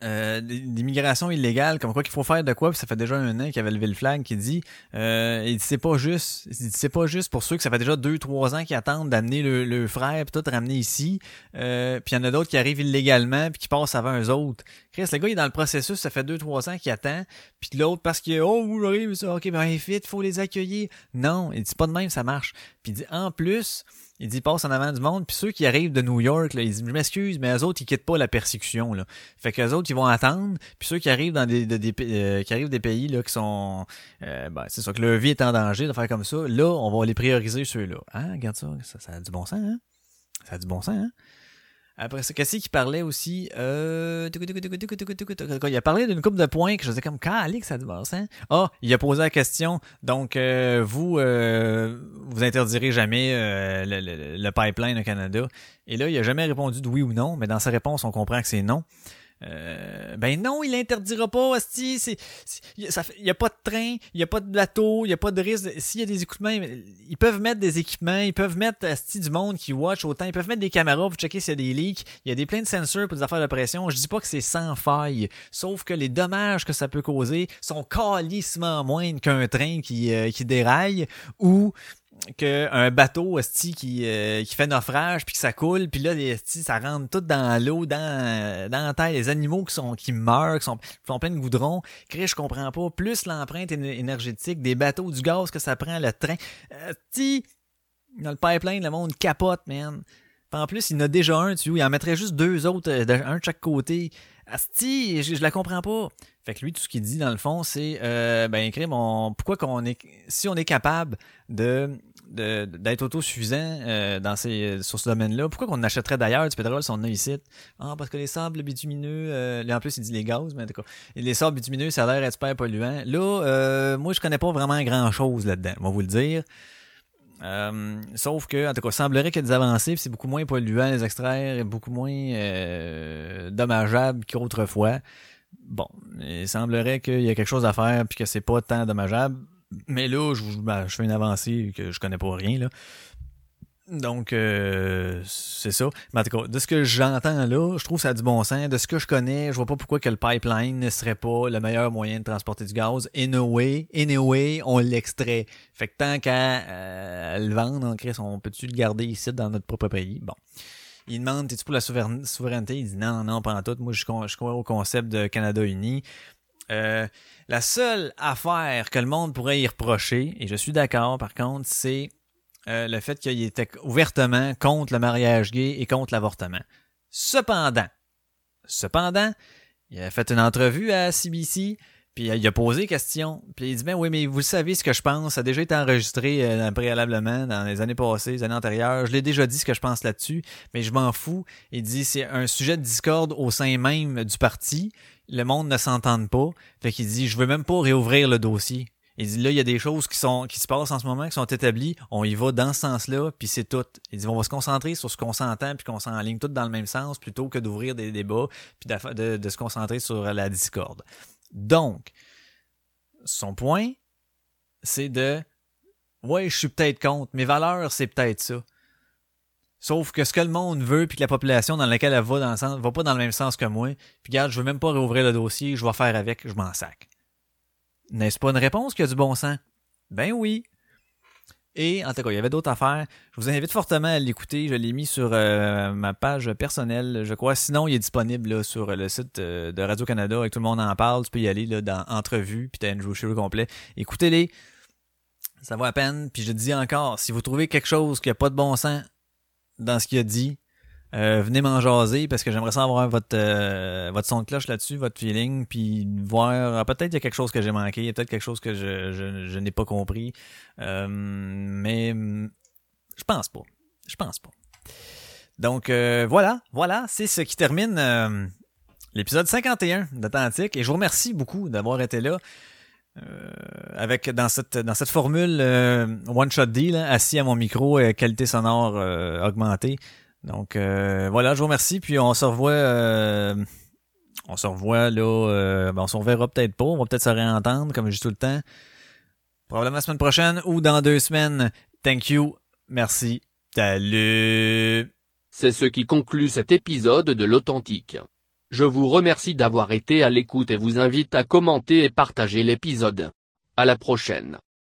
euh, l'immigration illégale, comme quoi qu'il faut faire de quoi, puis ça fait déjà un an qu'il avait levé le flag qui dit euh, il dit c'est pas juste, c'est pas juste pour ceux que ça fait déjà deux, trois ans qui attendent d'amener le, frère puis tout ramener ici, euh, puis il y en a d'autres qui arrivent illégalement puis qui passent avant eux autres. Chris, le gars il est dans le processus, ça fait deux, trois ans qu'il attend, puis l'autre parce que oh vous j'arrive ça, ok ben vite, faut les accueillir. Non, il dit pas de même, ça marche. Puis il dit en plus il dit, passe en avant du monde. Puis ceux qui arrivent de New York, là, ils disent, je m'excuse, mais eux autres, ils quittent pas la persécution. Là. Fait que les autres, ils vont attendre. Puis ceux qui arrivent dans des, euh, qui arrivent des pays là, qui sont... Euh, ben, c'est ça, que leur vie est en danger de faire comme ça. Là, on va les prioriser, ceux-là. Hein, regarde ça, ça, a du bon sens, hein? Ça a du bon sens, hein? Après ça, qu'est-ce qu'il parlait aussi? Euh... Il a parlé d'une coupe de points que je disais comme, calique, ça a du bon sens. Ah, il a posé la question. Donc, vous, vous interdirez jamais le, le- le pipeline au Canada? Et là, il a jamais répondu de oui ou non, mais dans sa réponse, on comprend que c'est non. Euh, ben non, il l'interdira pas, asti, il y a pas de train, il a pas de bateau, il a pas de risque. S'il y a des équipements, ils peuvent mettre des équipements, ils peuvent mettre asti du monde qui watch autant, ils peuvent mettre des caméras pour checker s'il y a des leaks. Il y a des plein de sensors pour des affaires de pression. Je dis pas que c'est sans faille, sauf que les dommages que ça peut causer sont calissement moindres qu'un train qui, euh, qui déraille ou qu'un bateau esti qui euh, qui fait naufrage puis que ça coule puis là les esti ça rentre tout dans l'eau dans dans la terre. Les animaux qui sont qui meurent qui sont qui font plein de goudron. Chris, je comprends pas. Plus l'empreinte éner- énergétique des bateaux du gaz que ça prend le train. Esti dans le pipeline le monde capote man. En plus il en a déjà un tu vois il en mettrait juste deux autres euh, un de chaque côté. Asti, je, je la comprends pas. Fait que lui, tout ce qu'il dit dans le fond, c'est euh, ben crime, on, pourquoi qu'on est si on est capable de- d'être autosuffisant euh, dans ces sur ce domaine-là, pourquoi qu'on achèterait d'ailleurs du pétrole si on a ici? Ah, parce que les sables bitumineux, euh, là en plus il dit les gaz, mais en tout cas, les sables bitumineux, ça a l'air être super polluant. Là, euh, moi je connais pas vraiment grand chose là-dedans, on va vous le dire. Euh, sauf que, en tout cas, il semblerait qu'il y a des avancées, c'est beaucoup moins polluant les extraire, et beaucoup moins euh, dommageable qu'autrefois. Bon, il semblerait qu'il y a quelque chose à faire, puis que c'est pas tant dommageable. Mais là, je, ben, je fais une avancée que je connais pas rien, là. Donc, euh, c'est ça. Mais en tout cas, de ce que j'entends là, je trouve que ça a du bon sens. De ce que je connais, je vois pas pourquoi que le pipeline ne serait pas le meilleur moyen de transporter du gaz. Anyway, anyway, on l'extrait. Fait que tant qu'à euh, le vendre, en Chris, on peut-tu le garder ici dans notre propre pays? Bon. Il demande, t'es-tu pour la souver- souveraineté? Il dit non, non, en tout. Moi, je, je crois au concept de Canada uni. Euh, la seule affaire que le monde pourrait y reprocher, et je suis d'accord par contre, c'est euh, le fait qu'il était ouvertement contre le mariage gay et contre l'avortement. Cependant, cependant, il a fait une entrevue à CBC, puis il a posé question, puis il dit ben oui, mais vous savez ce que je pense, ça a déjà été enregistré euh, préalablement dans les années passées, les années antérieures. Je l'ai déjà dit ce que je pense là-dessus, mais je m'en fous. Il dit c'est un sujet de discorde au sein même du parti. Le monde ne s'entende pas. Fait qu'il dit je veux même pas réouvrir le dossier. Il dit là, il y a des choses qui sont qui se passent en ce moment, qui sont établies. On y va dans ce sens-là, puis c'est tout. Il dit on va se concentrer sur ce qu'on s'entend, puis qu'on s'enligne tout dans le même sens, plutôt que d'ouvrir des débats, puis de, de se concentrer sur la discorde. Donc, son point, c'est de ouais, je suis peut-être contre, mes valeurs, c'est peut-être ça. Sauf que ce que le monde veut, puis que la population dans laquelle elle va dans le sens, va pas dans le même sens que moi. Puis regarde, je veux même pas réouvrir le dossier, je vais faire avec, je m'en sac. N'est-ce pas une réponse qui a du bon sens? Ben oui. Et en tout cas, il y avait d'autres affaires. Je vous invite fortement à l'écouter. Je l'ai mis sur euh, ma page personnelle, je crois. Sinon, il est disponible sur le site euh, de Radio-Canada et tout le monde en parle. Tu peux y aller là, dans Entrevue, puis t'as Andrew Scheer complet. Écoutez-les. Ça vaut à peine. Puis je dis encore, si vous trouvez quelque chose qui a pas de bon sens dans ce qu'il a dit, euh, venez m'en jaser parce que j'aimerais savoir votre euh, votre son de cloche là-dessus, votre feeling, puis voir ah, peut-être il y a quelque chose que j'ai manqué, il y a peut-être quelque chose que je, je, je n'ai pas compris, Euh, mais je pense pas, je pense pas. Donc euh, voilà, voilà, c'est ce qui termine euh, l'épisode 51 d'Atlantique et je vous remercie beaucoup d'avoir été là. Euh, avec dans cette dans cette formule euh, one shot deal hein, assis à mon micro euh, qualité sonore euh, augmentée. Donc euh, voilà je vous remercie puis on se revoit euh, on se revoit là ben, on se reverra peut-être pas on va peut-être se réentendre comme je dis tout le temps. Probablement la semaine prochaine ou dans deux semaines. Thank you. Merci. Salut. C'est ce qui conclut cet épisode de l'Authentique. Je vous remercie d'avoir été à l'écoute et vous invite à commenter et partager l'épisode. À la prochaine.